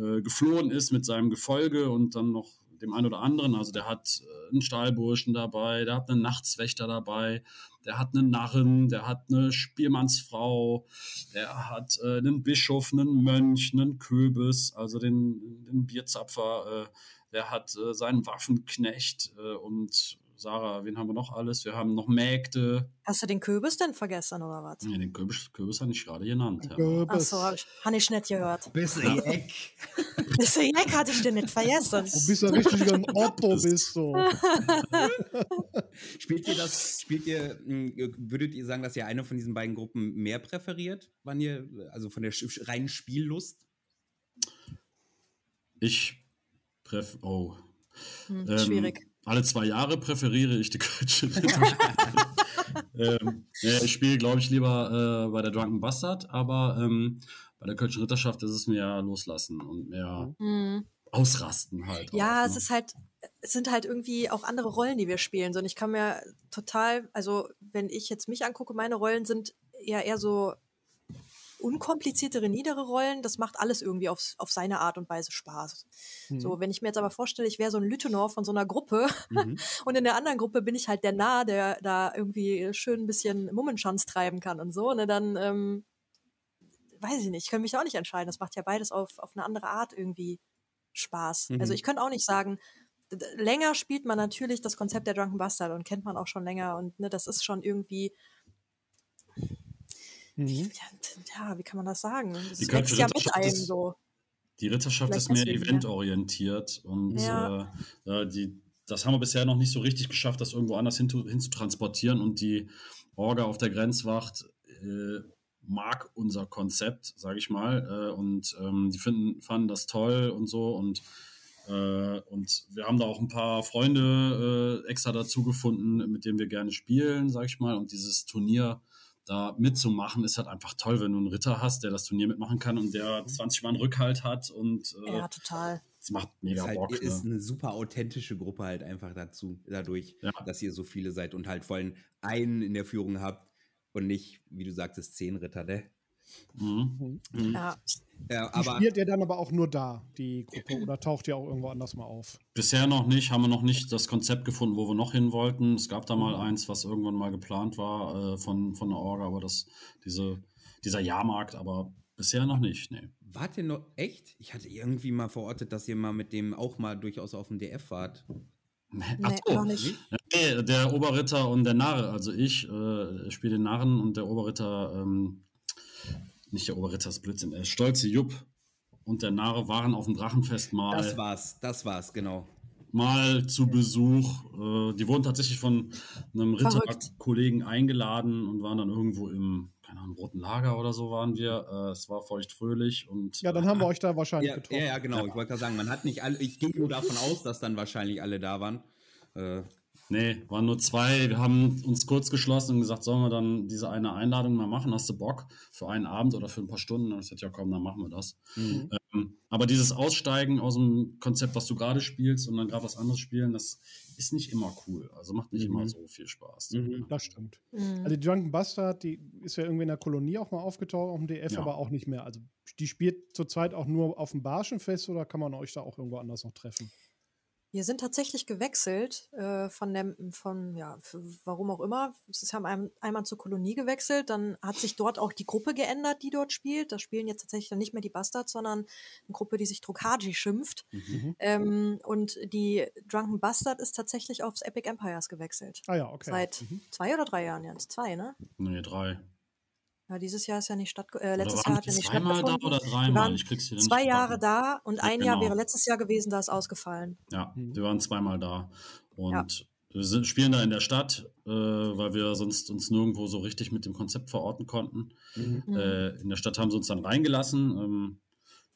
äh, geflohen ist mit seinem Gefolge und dann noch dem einen oder anderen. Also der hat einen Stahlburschen dabei, der hat einen Nachtswächter dabei, der hat einen Narren, der hat eine Spielmannsfrau, der hat äh, einen Bischof, einen Mönch, einen Köbis, also den, den Bierzapfer, äh, der hat äh, seinen Waffenknecht äh, und Sarah, wen haben wir noch alles? Wir haben noch Mägde. Hast du den Kürbis denn vergessen oder was? Ja, den Kürbis, Kürbis habe ich gerade genannt. Ja. Kürbis. Achso, habe ich, hab ich nicht gehört. Bis Eck. Das Eck hatte ich den nicht vergessen. Du bist ja richtig ein Otto, bist du. Spielt ihr das, spielt ihr, mh, würdet ihr sagen, dass ihr eine von diesen beiden Gruppen mehr präferiert? Wann ihr, also von der reinen Spiellust? Ich präf. Oh. Hm, Ähm, schwierig. Alle zwei Jahre präferiere ich die Kölsche Ritterschaft. ähm, ja, ich spiele, glaube ich, lieber äh, bei der Drunken Bastard, aber ähm, bei der Kölschen Ritterschaft ist es mehr loslassen und mehr Hm. ausrasten halt. Ja, auch, es ne? ist halt, es sind halt irgendwie auch andere Rollen, die wir spielen. So, und ich kann mir total, also wenn ich jetzt mich angucke, meine Rollen sind eher eher so unkompliziertere, niedere Rollen. Das macht alles irgendwie auf, auf seine Art und Weise Spaß. Hm. So, wenn ich mir jetzt aber vorstelle, ich wäre so ein Lütenor von so einer Gruppe Mhm. und in der anderen Gruppe bin ich halt der Nah, der da irgendwie schön ein bisschen Mummenschanz treiben kann und so, ne, dann ähm, weiß ich nicht, ich kann mich auch nicht entscheiden. Das macht ja beides auf, auf eine andere Art irgendwie Spaß. Mhm. Also ich könnte auch nicht sagen, länger spielt man natürlich das Konzept der Drunken Bastard und kennt man auch schon länger und ne, das ist schon irgendwie, Mhm. ja, wie kann man das sagen? Das Die wächst ja mit Ritterschaft einem ist- so. Die Ritterschaft Vielleicht ist mehr eventorientiert und Ja. äh, äh, die, das haben wir bisher noch nicht so richtig geschafft, das irgendwo anders hin, hin zu transportieren und die Orga auf der Grenzwacht äh, mag unser Konzept, sage ich mal, äh, und ähm, die finden, fanden das toll und so und äh, und wir haben da auch ein paar Freunde äh, extra dazu gefunden, mit denen wir gerne spielen, sag ich mal. Und dieses Turnier da mitzumachen, ist halt einfach toll, wenn du einen Ritter hast, der das Turnier mitmachen kann und der 20 Mann Rückhalt hat und äh, Ja, total. das macht Ist, mega halt, Bock. ist Ne? eine super authentische Gruppe halt einfach dazu, dadurch, Ja. dass ihr so viele seid und halt vor allem einen in der Führung habt und nicht, wie du sagtest, zehn Ritter, ne? Mhm. Mhm. Ja. Ja, Die aber spielt ihr dann aber auch nur da, die Gruppe, oder taucht ihr auch irgendwo anders mal auf? Bisher noch nicht, haben wir noch nicht das Konzept gefunden, wo wir noch hin wollten. Es gab da mal eins, was irgendwann mal geplant war äh, von, von der Orga, aber das, diese, dieser Jahrmarkt, aber bisher noch nicht, nee. wart ihr noch echt? Ich hatte irgendwie mal verortet, dass ihr mal mit dem auch mal durchaus auf dem DF wart. Nee, Ach so. noch nicht. Nee, der Oberritter und der Narre, also ich äh, spiele den Narren und der Oberritter, ähm, nicht der Oberritter, Blödsinn, der stolze Jupp und der Narre waren auf dem Drachenfest mal, Das war's, das war's, genau. mal zu Besuch. Äh, die wurden tatsächlich von einem. Ritterkollegen eingeladen und waren dann irgendwo im, keine Ahnung, Roten Lager oder so waren wir. Äh, es war feuchtfröhlich und Ja, dann haben wir euch da wahrscheinlich Ja, getroffen. ja, ja, genau. Ich wollte gerade sagen, man hat nicht alle, ich ging nur davon aus, dass dann wahrscheinlich alle da waren. Äh, Nee, waren nur zwei. Wir haben uns kurz geschlossen und gesagt, sollen wir dann diese eine Einladung mal machen? Hast du Bock für einen Abend oder für ein paar Stunden? Und ich sagte, ja komm, dann machen wir das. mhm. Ähm, aber dieses Aussteigen aus dem Konzept, was du gerade spielst und dann gerade was anderes spielen, das ist nicht immer cool. Also macht nicht Mhm. immer so viel Spaß. Mhm. Das stimmt. Mhm. Also die Drunken Bastard, die ist ja irgendwie in der Kolonie auch mal aufgetaucht, auf dem DF, Ja. aber auch nicht mehr. Also die spielt zurzeit auch nur auf dem Barschenfest oder kann man euch da auch irgendwo anders noch treffen? Wir sind tatsächlich gewechselt äh, von dem, von, ja, für, warum auch immer. Sie haben ein, einmal zur Kolonie gewechselt, dann hat sich dort auch die Gruppe geändert, die dort spielt. Da spielen jetzt tatsächlich dann nicht mehr die Bastards, sondern eine Gruppe, die sich Drukaji schimpft. Mhm. Ähm, und die Drunken Bastard ist tatsächlich aufs Epic Empires gewechselt. Ah ja, okay. Seit Mhm. zwei oder drei Jahren jetzt? Zwei, ne? Nee, drei. Ja, dieses Jahr ist ja nicht statt, äh, Oder letztes waren Jahr hat ja nicht zweimal da stattgefunden. oder dreimal? waren Ich krieg's nicht zwei Jahre gebacken. da und Ja, ein Jahr genau. wäre letztes Jahr gewesen, da ist ausgefallen. Ja, Mhm. wir waren zweimal da. Und wir sind, spielen da in der Stadt, äh, weil wir sonst uns nirgendwo so richtig mit dem Konzept verorten konnten. Mhm. Mhm. Äh, in der Stadt haben sie uns dann reingelassen. Ähm,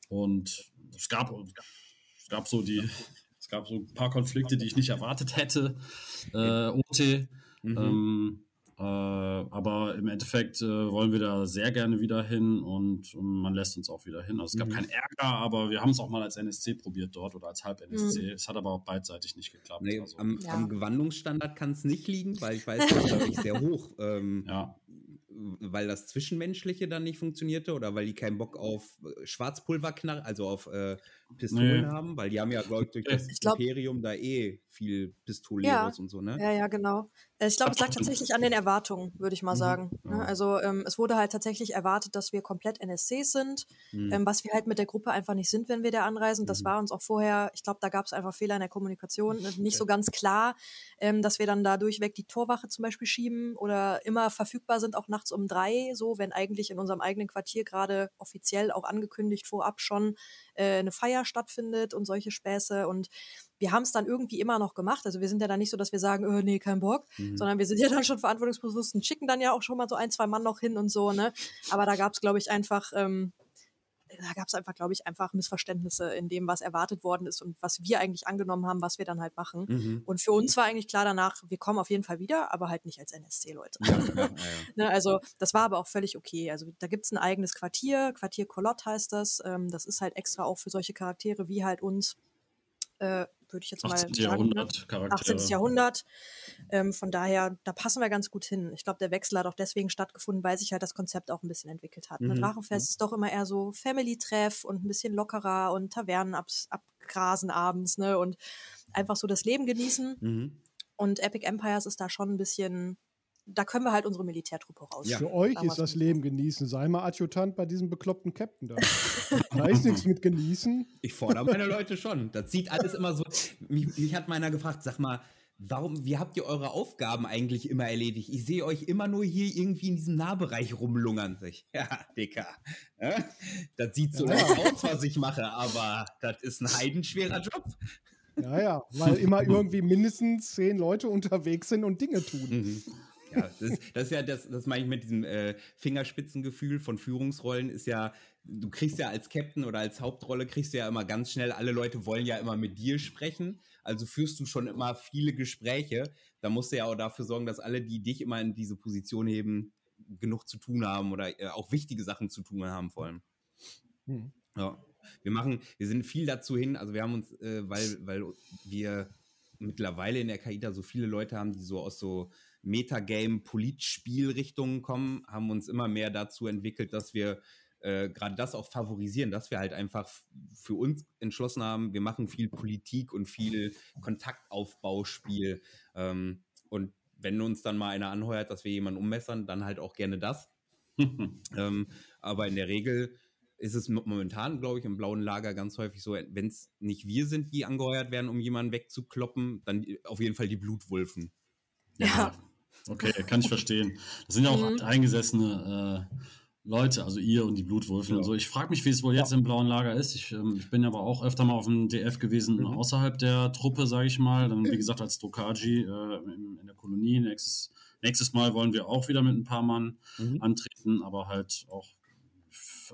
und es gab, es gab so die, es gab so ein paar Konflikte, die ich nicht erwartet hätte. Äh, OT. Mhm. Ähm, Äh, aber im Endeffekt äh, wollen wir da sehr gerne wieder hin und, und man lässt uns auch wieder hin. Also es gab mhm. keinen Ärger, aber wir haben es auch mal als NSC probiert dort oder als Halb-NSC. Mhm. Es hat aber auch beidseitig nicht geklappt. Nee, also. am, ja. am, Gewandungsstandard kann es nicht liegen, weil ich weiß, das ist, glaube ich, sehr hoch. Ähm, ja weil das Zwischenmenschliche dann nicht funktionierte oder weil die keinen Bock auf äh, Schwarzpulverknarr, also auf äh, Pistolen nee. haben, weil die haben ja, glaube ich, durch das ich glaub, Imperium da eh viel Pistoleros ja, und so, ne? Ja, ja, genau. Äh, ich glaube, es lag tatsächlich an den Erwartungen, würde ich mal mhm, sagen. Ne? Ja. Also ähm, es wurde halt tatsächlich erwartet, dass wir komplett NSCs sind, mhm. ähm, was wir halt mit der Gruppe einfach nicht sind, wenn wir da anreisen. Das mhm. war uns auch vorher, ich glaube, da gab es einfach Fehler in der Kommunikation, ne? nicht so ganz klar, ähm, dass wir dann da durchweg die Torwache zum Beispiel schieben oder immer verfügbar sind, auch nachts um drei, so, wenn eigentlich in unserem eigenen Quartier gerade offiziell auch angekündigt vorab schon äh, eine Feier stattfindet und solche Späße. Und wir haben es dann irgendwie immer noch gemacht. Also wir sind ja dann nicht so, dass wir sagen, oh, nee, kein Bock, mhm. sondern wir sind ja dann schon verantwortungsbewusst und schicken dann ja auch schon mal so ein, zwei Mann noch hin und so, ne? Aber da gab es, glaube ich, einfach ähm, da gab es einfach, glaube ich, einfach Missverständnisse in dem, was erwartet worden ist und was wir eigentlich angenommen haben, was wir dann halt machen. Mhm. Und für uns war eigentlich klar danach, wir kommen auf jeden Fall wieder, aber halt nicht als NSC-Leute. Ja, ja, ja, ne, also das war aber auch völlig okay. Also da gibt es ein eigenes Quartier, Quartier Kolott heißt das. Ähm, das ist halt extra auch für solche Charaktere wie halt uns äh, würde ich jetzt 18. mal Jahrhundert sagen. Charaktere. 18. Jahrhundert. Ähm, von daher, da passen wir ganz gut hin. Ich glaube, der Wechsel hat auch deswegen stattgefunden, weil sich halt das Konzept auch ein bisschen entwickelt hat. Ne? Mhm. Drachenfest mhm. ist doch immer eher so Family-Treff und ein bisschen lockerer und Tavernen abgrasen abends, ne? Und einfach so das Leben genießen. Mhm. Und Epic Empires ist da schon ein bisschen da können wir halt unsere Militärtruppe raus. Ja. Für euch ist das Leben genießen. Sei mal Adjutant bei diesem bekloppten Captain da. da ist nichts mit genießen. Ich fordere meine Leute schon. Das sieht alles immer so. Mich, mich hat meiner gefragt, sag mal, warum, wie habt ihr eure Aufgaben eigentlich immer erledigt? Ich sehe euch immer nur hier irgendwie in diesem Nahbereich rumlungern. Sich. Ja, Dicker. Ja? Das sieht so ja. aus, was ich mache, aber das ist ein heidenschwerer Job. Ja, ja, weil immer irgendwie mindestens zehn Leute unterwegs sind und Dinge tun. Mhm. Ja, das, das, ist ja das, das meine ich mit diesem äh, Fingerspitzengefühl von Führungsrollen, ist ja, du kriegst ja als Captain oder als Hauptrolle, kriegst du ja immer ganz schnell, alle Leute wollen ja immer mit dir sprechen, also führst du schon immer viele Gespräche. Da musst du ja auch dafür sorgen, dass alle, die dich immer in diese Position heben, genug zu tun haben oder äh, auch wichtige Sachen zu tun haben vor allem. Mhm. Ja. Wir machen, wir sind viel dazu hin, also wir haben uns, äh, weil, weil wir mittlerweile in der KI da so viele Leute haben, die so aus so Metagame-Politspielrichtungen kommen, haben uns immer mehr dazu entwickelt, dass wir äh, gerade das auch favorisieren, dass wir halt einfach für uns entschlossen haben, wir machen viel Politik und viel Kontaktaufbauspiel. Ähm, und wenn uns dann mal einer anheuert, dass wir jemanden ummessern, dann halt auch gerne das. ähm, aber in der Regel ist es momentan, glaube ich, im blauen Lager ganz häufig so, wenn es nicht wir sind, die angeheuert werden, um jemanden wegzukloppen, dann auf jeden Fall die Blutwulfen. Ja. ja. Okay, kann ich verstehen. Das sind ja auch mhm. eingesessene äh, Leute, also ihr und die Blutwürfel ja. und so. Ich frage mich, wie es wohl jetzt im blauen Lager ist. Ich, ähm, ich bin aber auch öfter mal auf dem DF gewesen, mhm. außerhalb der Truppe, sage ich mal. Dann, wie gesagt, als Dokaji äh, in, in, der Kolonie. Nächstes, nächstes Mal wollen wir auch wieder mit ein paar Mann mhm. antreten, aber halt auch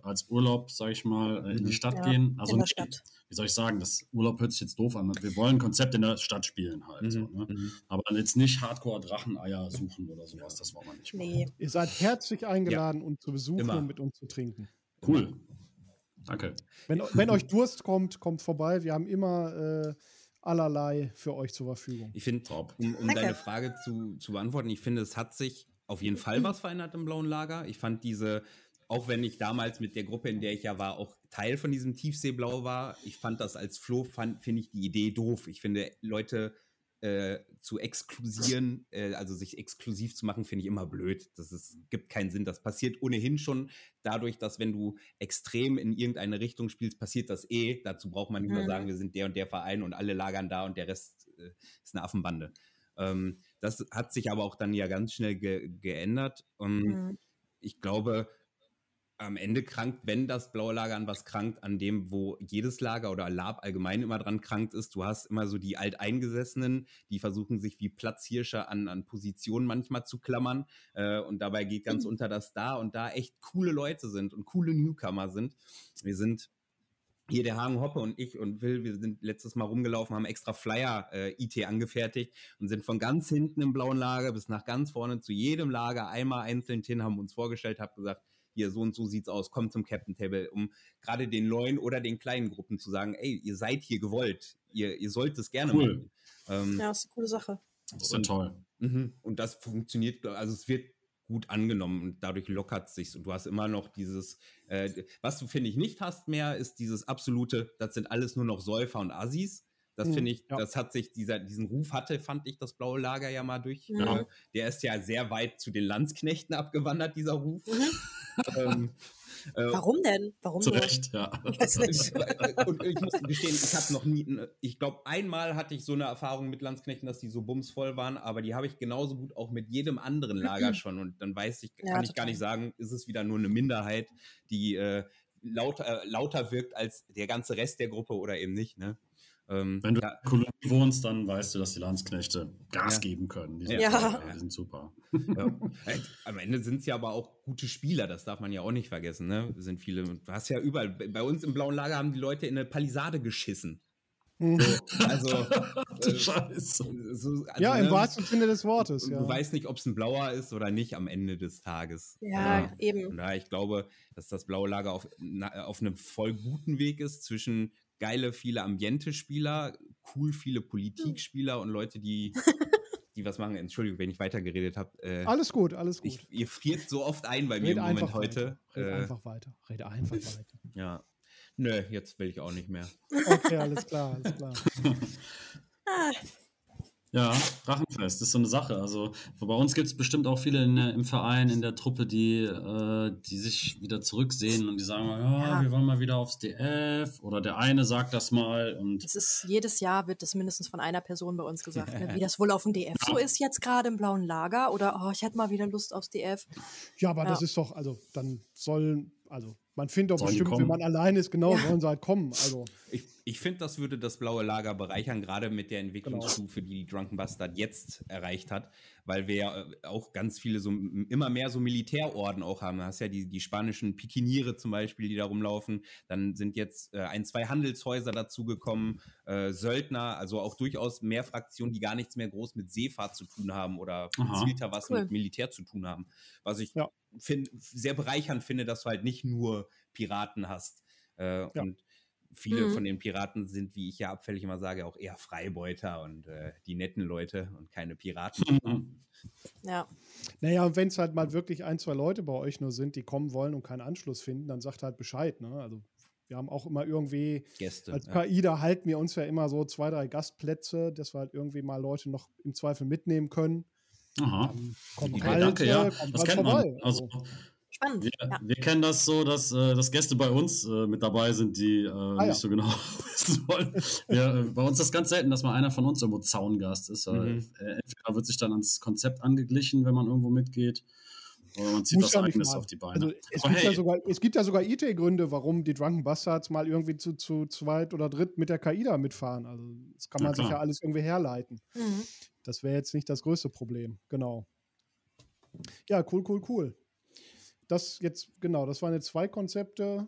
als Urlaub, sage ich mal, äh, in die mhm. Stadt ja, gehen. Also nicht, Stadt wie soll ich sagen, das Urlaub hört sich jetzt doof an. Wir wollen ein Konzept in der Stadt spielen halt. Mhm. So, ne? mhm. Aber jetzt nicht Hardcore-Dracheneier suchen oder sowas, das wollen wir nicht. Nee. Ihr seid herzlich eingeladen, ja. uns zu besuchen Immer. und mit uns zu trinken. Cool. Danke. Wenn, wenn euch Durst kommt, kommt vorbei. Wir haben immer äh, allerlei für euch zur Verfügung. Ich finde, um, um deine Frage zu, zu beantworten, ich finde, es hat sich auf jeden Fall was verändert im blauen Lager. Ich fand diese auch wenn ich damals mit der Gruppe, in der ich ja war, auch Teil von diesem Tiefseeblau war, ich fand das als Flo, finde ich die Idee doof. Ich finde, Leute äh, zu exklusieren, äh, also sich exklusiv zu machen, finde ich immer blöd. Das ist, gibt keinen Sinn. Das passiert ohnehin schon dadurch, dass wenn du extrem in irgendeine Richtung spielst, passiert das eh. Dazu braucht man nicht mhm. mehr sagen, wir sind der und der Verein und alle lagern da und der Rest äh, ist eine Affenbande. Ähm, das hat sich aber auch dann ja ganz schnell ge geändert. Und mhm. ich glaube, am Ende krankt, wenn das blaue Lager an was krankt, an dem, wo jedes Lager oder Lab allgemein immer dran krankt ist. Du hast immer so die Alteingesessenen, die versuchen sich wie Platzhirsche an, an Positionen manchmal zu klammern. Äh, und dabei geht ganz mhm. unter, dass da und da echt coole Leute sind und coole Newcomer sind. Wir sind hier der Hagen Hoppe und ich und Will, wir sind letztes Mal rumgelaufen, haben extra Flyer äh, IT angefertigt und sind von ganz hinten im blauen Lager bis nach ganz vorne zu jedem Lager einmal einzeln hin, haben uns vorgestellt, haben gesagt, hier so und so sieht's aus, kommt zum Captain Table, um gerade den neuen oder den kleinen Gruppen zu sagen, ey, ihr seid hier gewollt, ihr, ihr sollt es gerne Cool. machen. Ähm, Ja, ist eine coole Sache. Das ist ja Und- toll. Mhm. Und das funktioniert, also es wird gut angenommen und dadurch lockert es sich. Und du hast immer noch dieses, äh, was du, finde ich, nicht hast mehr, ist dieses absolute, das sind alles nur noch Säufer und Assis. Das Mhm, finde ich, ja. das hat sich, dieser, diesen Ruf hatte, fand ich, das blaue Lager ja mal durch. Ja. Äh, der ist ja sehr weit zu den Landsknechten abgewandert, dieser Ruf. ähm, äh, Warum denn? Warum Zu? Recht, ja. Und ich muss gestehen, ich habe noch nie, ich glaube, einmal hatte ich so eine Erfahrung mit Landsknechten, dass die so bumsvoll waren, aber die habe ich genauso gut auch mit jedem anderen Lager schon. Und dann weiß ich, kann Ja, ich gar nicht sagen, ist es wieder nur eine Minderheit, die äh, lauter, äh, lauter wirkt als der ganze Rest der Gruppe oder eben nicht. Ne? Ähm, Wenn du ja, in der Kolonie wohnst, dann weißt du, dass die Landsknechte Gas Ja. geben können. Die sind, Ja. die sind super. ja. Am Ende sind es ja aber auch gute Spieler, das darf man ja auch nicht vergessen. Ne? Sind viele, du hast ja überall, bei uns im blauen Lager haben die Leute in eine Palisade geschissen. Mhm. Also, äh, Scheiße. so, also, Ja, im ne, wahrsten Sinne des Wortes. Ja. Du weißt nicht, ob es ein blauer ist oder nicht am Ende des Tages. Ja, Von eben. daher, ich glaube, dass das blaue Lager auf, na, auf einem voll guten Weg ist zwischen geile, viele Ambiente-Spieler, cool, viele Politikspieler und Leute, die, die was machen. Entschuldigung, wenn ich weitergeredet habe. Äh, Alles gut, alles gut. ich, ihr friert so oft ein bei mir Red im Moment heute. Weiter. Red Äh, einfach weiter. Red einfach weiter. ja. Nö, jetzt will ich auch nicht mehr. Okay, alles klar, alles klar. Ja, Drachenfest ist so eine Sache. Also bei uns gibt es bestimmt auch viele in, der- im Verein, in der Truppe, die, äh, die sich wieder zurücksehen und die sagen, ja, Ja. wir wollen mal wieder aufs DF oder der eine sagt das mal und Es ist, jedes Jahr wird das mindestens von einer Person bei uns gesagt, ne, wie das wohl auf dem DF so ist jetzt gerade im blauen Lager oder oh, ich hätte mal wieder Lust aufs DF. Ja, aber Ja. das ist doch, also dann sollen, also man findet doch Sollen bestimmt, wenn man alleine ist, genau, Ja. sollen sie halt kommen. Also Ich, ich finde, das würde das blaue Lager bereichern, gerade mit der Entwicklungsstufe, die Drunken Bastard jetzt erreicht hat, weil wir ja äh, auch ganz viele so immer mehr so Militärorden auch haben. Du hast ja die, die spanischen Pikiniere zum Beispiel, die da rumlaufen. Dann sind jetzt äh, ein, zwei Handelshäuser dazugekommen, äh, Söldner, also auch durchaus mehr Fraktionen, die gar nichts mehr groß mit Seefahrt zu tun haben oder gezielter was Cool. mit Militär zu tun haben. Was ich Ja. find, sehr bereichernd finde, dass du halt nicht nur Piraten hast. Äh, Ja. Und viele Mhm. von den Piraten sind, wie ich ja abfällig immer sage, auch eher Freibeuter und äh, die netten Leute und keine Piraten. Ja, Naja, und wenn es halt mal wirklich ein, zwei Leute bei euch nur sind, die kommen wollen und keinen Anschluss finden, dann sagt halt Bescheid. Ne? Also wir haben auch immer irgendwie, Gäste. als ja. KI, da halten wir uns ja immer so zwei, drei Gastplätze, dass wir halt irgendwie mal Leute noch im Zweifel mitnehmen können. aha. Dann kommt Ja, halt, danke, ja. kommt Das halt kennt vorbei. man. Also, spannend. wir, Ja. wir kennen das so, dass, äh, dass Gäste bei uns äh, mit dabei sind, die äh, ja. nicht so genau wissen wollen. Wir, äh, bei uns ist das ganz selten, dass mal einer von uns irgendwo Zaungast ist. Mhm. äh, entweder wird sich dann ans Konzept angeglichen, wenn man irgendwo mitgeht, oder man zieht Muss was ja nicht Eigenes auf die Beine. Also es, gibt ja hey, sogar, es gibt ja sogar IT-Gründe, warum die Drunken Bastards mal irgendwie zu, zu zweit oder dritt mit der KI da mitfahren. Also das kann man sich klar. ja alles irgendwie herleiten. Mhm. Das wäre jetzt nicht das größte Problem. Genau. Ja, cool, cool, cool. Das jetzt, genau, das waren jetzt zwei Konzepte.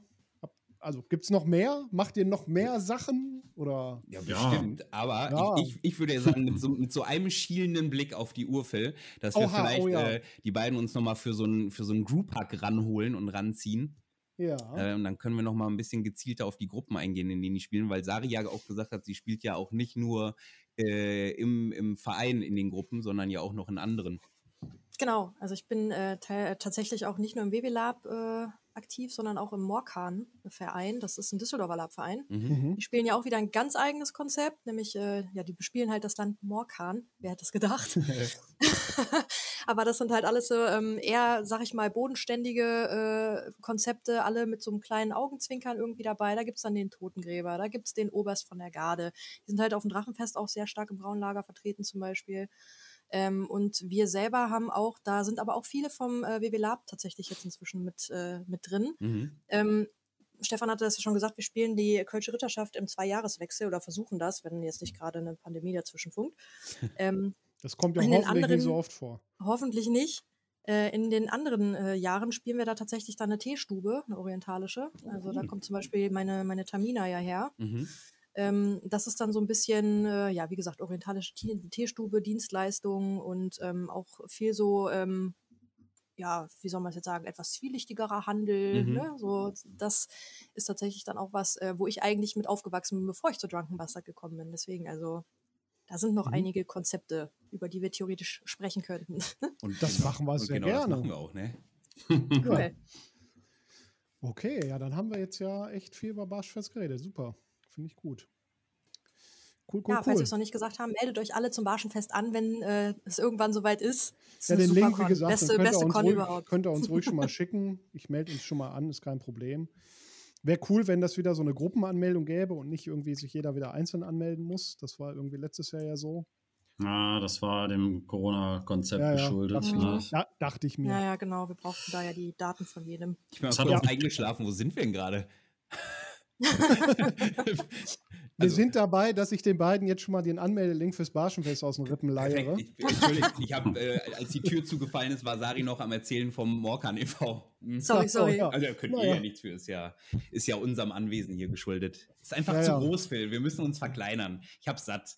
Also gibt es noch mehr? Macht ihr noch mehr Sachen? Oder Ja, Ja. bestimmt. Aber Ja. Ich, ich, ich würde ja sagen, mit so, mit so einem schielenden Blick auf die Uhr, Phil, dass wir Oha, vielleicht oh ja. äh, die beiden uns nochmal für so einen für so einen Group-Hack ranholen und ranziehen. ja. Äh, und dann können wir noch mal ein bisschen gezielter auf die Gruppen eingehen, in denen die spielen, weil Sari ja auch gesagt hat, sie spielt ja auch nicht nur äh, im, im Verein in den Gruppen, sondern ja auch noch in anderen. Genau, also ich bin äh, te- tatsächlich auch nicht nur im WW Lab äh, aktiv, sondern auch im Morkan Verein. Das ist ein Düsseldorfer Lab-Verein. Mhm. Mhm. Die spielen ja auch wieder ein ganz eigenes Konzept, nämlich, äh, ja, die bespielen halt das Land Morkan. Wer hätte es gedacht? Aber das sind halt alles so ähm, eher, sag ich mal, bodenständige äh, Konzepte, alle mit so einem kleinen Augenzwinkern irgendwie dabei. Da gibt's dann den Totengräber, da gibt's den Oberst von der Garde. Die sind halt auf dem Drachenfest auch sehr stark im Braunlager vertreten zum Beispiel. Ähm, und wir selber haben auch, da sind aber auch viele vom äh, WW Lab tatsächlich jetzt inzwischen mit, äh, mit drin. Mhm. Ähm, Stefan hatte das ja schon gesagt, wir spielen die Kölsche Ritterschaft im Zweijahreswechsel oder versuchen das, wenn jetzt nicht gerade eine Pandemie dazwischen funkt. ähm, Das kommt ja In den hoffentlich anderen- nicht so oft vor. hoffentlich nicht. Äh, in den anderen äh, Jahren spielen wir da tatsächlich dann eine Teestube, eine orientalische. Also da Mhm. kommt zum Beispiel meine, meine Tamina ja her. Mhm. Ähm, das ist dann so ein bisschen, äh, ja, wie gesagt, orientalische Tee Teestube, Dienstleistungen und ähm, auch viel so, ähm, ja, wie soll man es jetzt sagen, etwas zwielichtigerer Handel. Mhm. Ne? So, das ist tatsächlich dann auch was, äh, wo ich eigentlich mit aufgewachsen bin, bevor ich zu Drunken Bastard gekommen bin. Deswegen, also, da sind noch Mhm. einige Konzepte, über die wir theoretisch sprechen könnten. Und Das machen wir sehr genau, Das gerne. machen wir auch, ne? Ja. Okay, ja, dann haben wir jetzt ja echt viel über Barschfest geredet. Super. Finde ich gut. Cool, cool, ja, falls wir cool. es noch nicht gesagt haben, meldet euch alle zum Barschenfest an, wenn äh, es irgendwann soweit ist. Ist Ja, eine den Link, wie Con. gesagt, den beste, könnt, ihr beste uns Con ruhig, überhaupt. könnt ihr uns ruhig schon mal schicken. Ich melde uns schon mal an, ist kein Problem. Wäre cool, wenn das wieder so eine Gruppenanmeldung gäbe und nicht irgendwie sich jeder wieder einzeln anmelden muss. Das war irgendwie letztes Jahr ja so. Ja, das war dem Corona-Konzept Ja, ja, geschuldet. dachte, ne? ich, da, dachte ich mir. Ja, ja, genau. Wir brauchten da ja die Daten von jedem. Ich bin Das auch- eingeschlafen. Wo sind wir denn gerade? Wir Also- sind dabei, dass ich den beiden jetzt schon mal den Anmeldelink fürs Barschenfest aus den Rippen leiere. Ich, Entschuldigung, ich habe, äh, als die Tür zugefallen ist, war Sari noch am Erzählen vom Morkan e.V. Hm. Sorry, sorry. ja. Also da könnt ihr ja nichts für, ist ja, ist ja unserem Anwesen hier geschuldet. Ist einfach Ja, zu ja. groß, Phil. Wir müssen uns verkleinern. Ich hab's satt.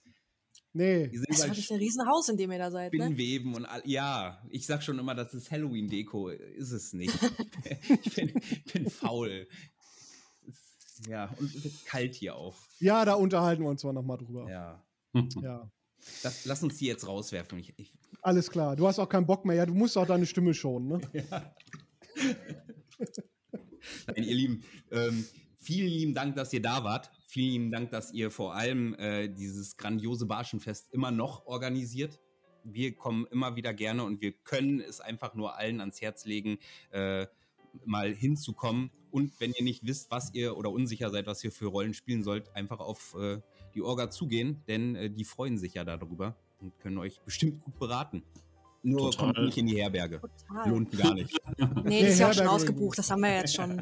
Nee, Das ist wirklich ein Riesenhaus, in dem ihr da seid, ne? Spinnweben und all, ja, ich sag schon immer, das ist Halloween-Deko. Ist es nicht. ich bin, bin faul. Ja, und es wird kalt hier auch. ja, da unterhalten wir uns mal nochmal drüber. Ja. Ja. Das, lass uns die jetzt rauswerfen. Ich, ich, Alles klar. Du hast auch keinen Bock mehr. Ja, du musst auch deine Stimme schonen, ne? Nein, ihr Lieben, ähm, vielen lieben Dank, dass ihr da wart. Vielen lieben Dank, dass ihr vor allem äh, dieses grandiose Barschenfest immer noch organisiert. Wir kommen immer wieder gerne und wir können es einfach nur allen ans Herz legen, äh, mal hinzukommen. Und wenn ihr nicht wisst, was ihr oder unsicher seid, was ihr für Rollen spielen sollt, einfach auf äh, die Orga zugehen, denn äh, die freuen sich ja darüber und können euch bestimmt gut beraten. Nur Total. kommt nicht in die Herberge. Total. Lohnt gar nicht. Nee, das ist ja auch schon ausgebucht. Das haben wir ja jetzt schon.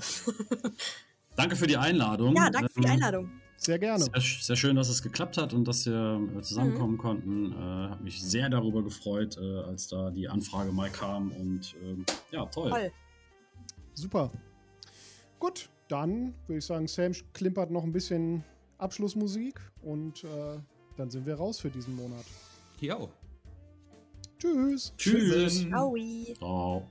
Danke für die Einladung. Ja, danke für die Ähm, Einladung. Sehr gerne. Sehr, sehr schön, dass es geklappt hat und dass wir äh, zusammenkommen konnten. Äh, hat mich sehr darüber gefreut, äh, als da die Anfrage mal kam. Und ähm, ja, toll. Toll. Super. Gut, dann würde ich sagen, Sam klimpert noch ein bisschen Abschlussmusik und äh, dann sind wir raus für diesen Monat. Jo. Tschüss. Tschüss. Aui. Ciao.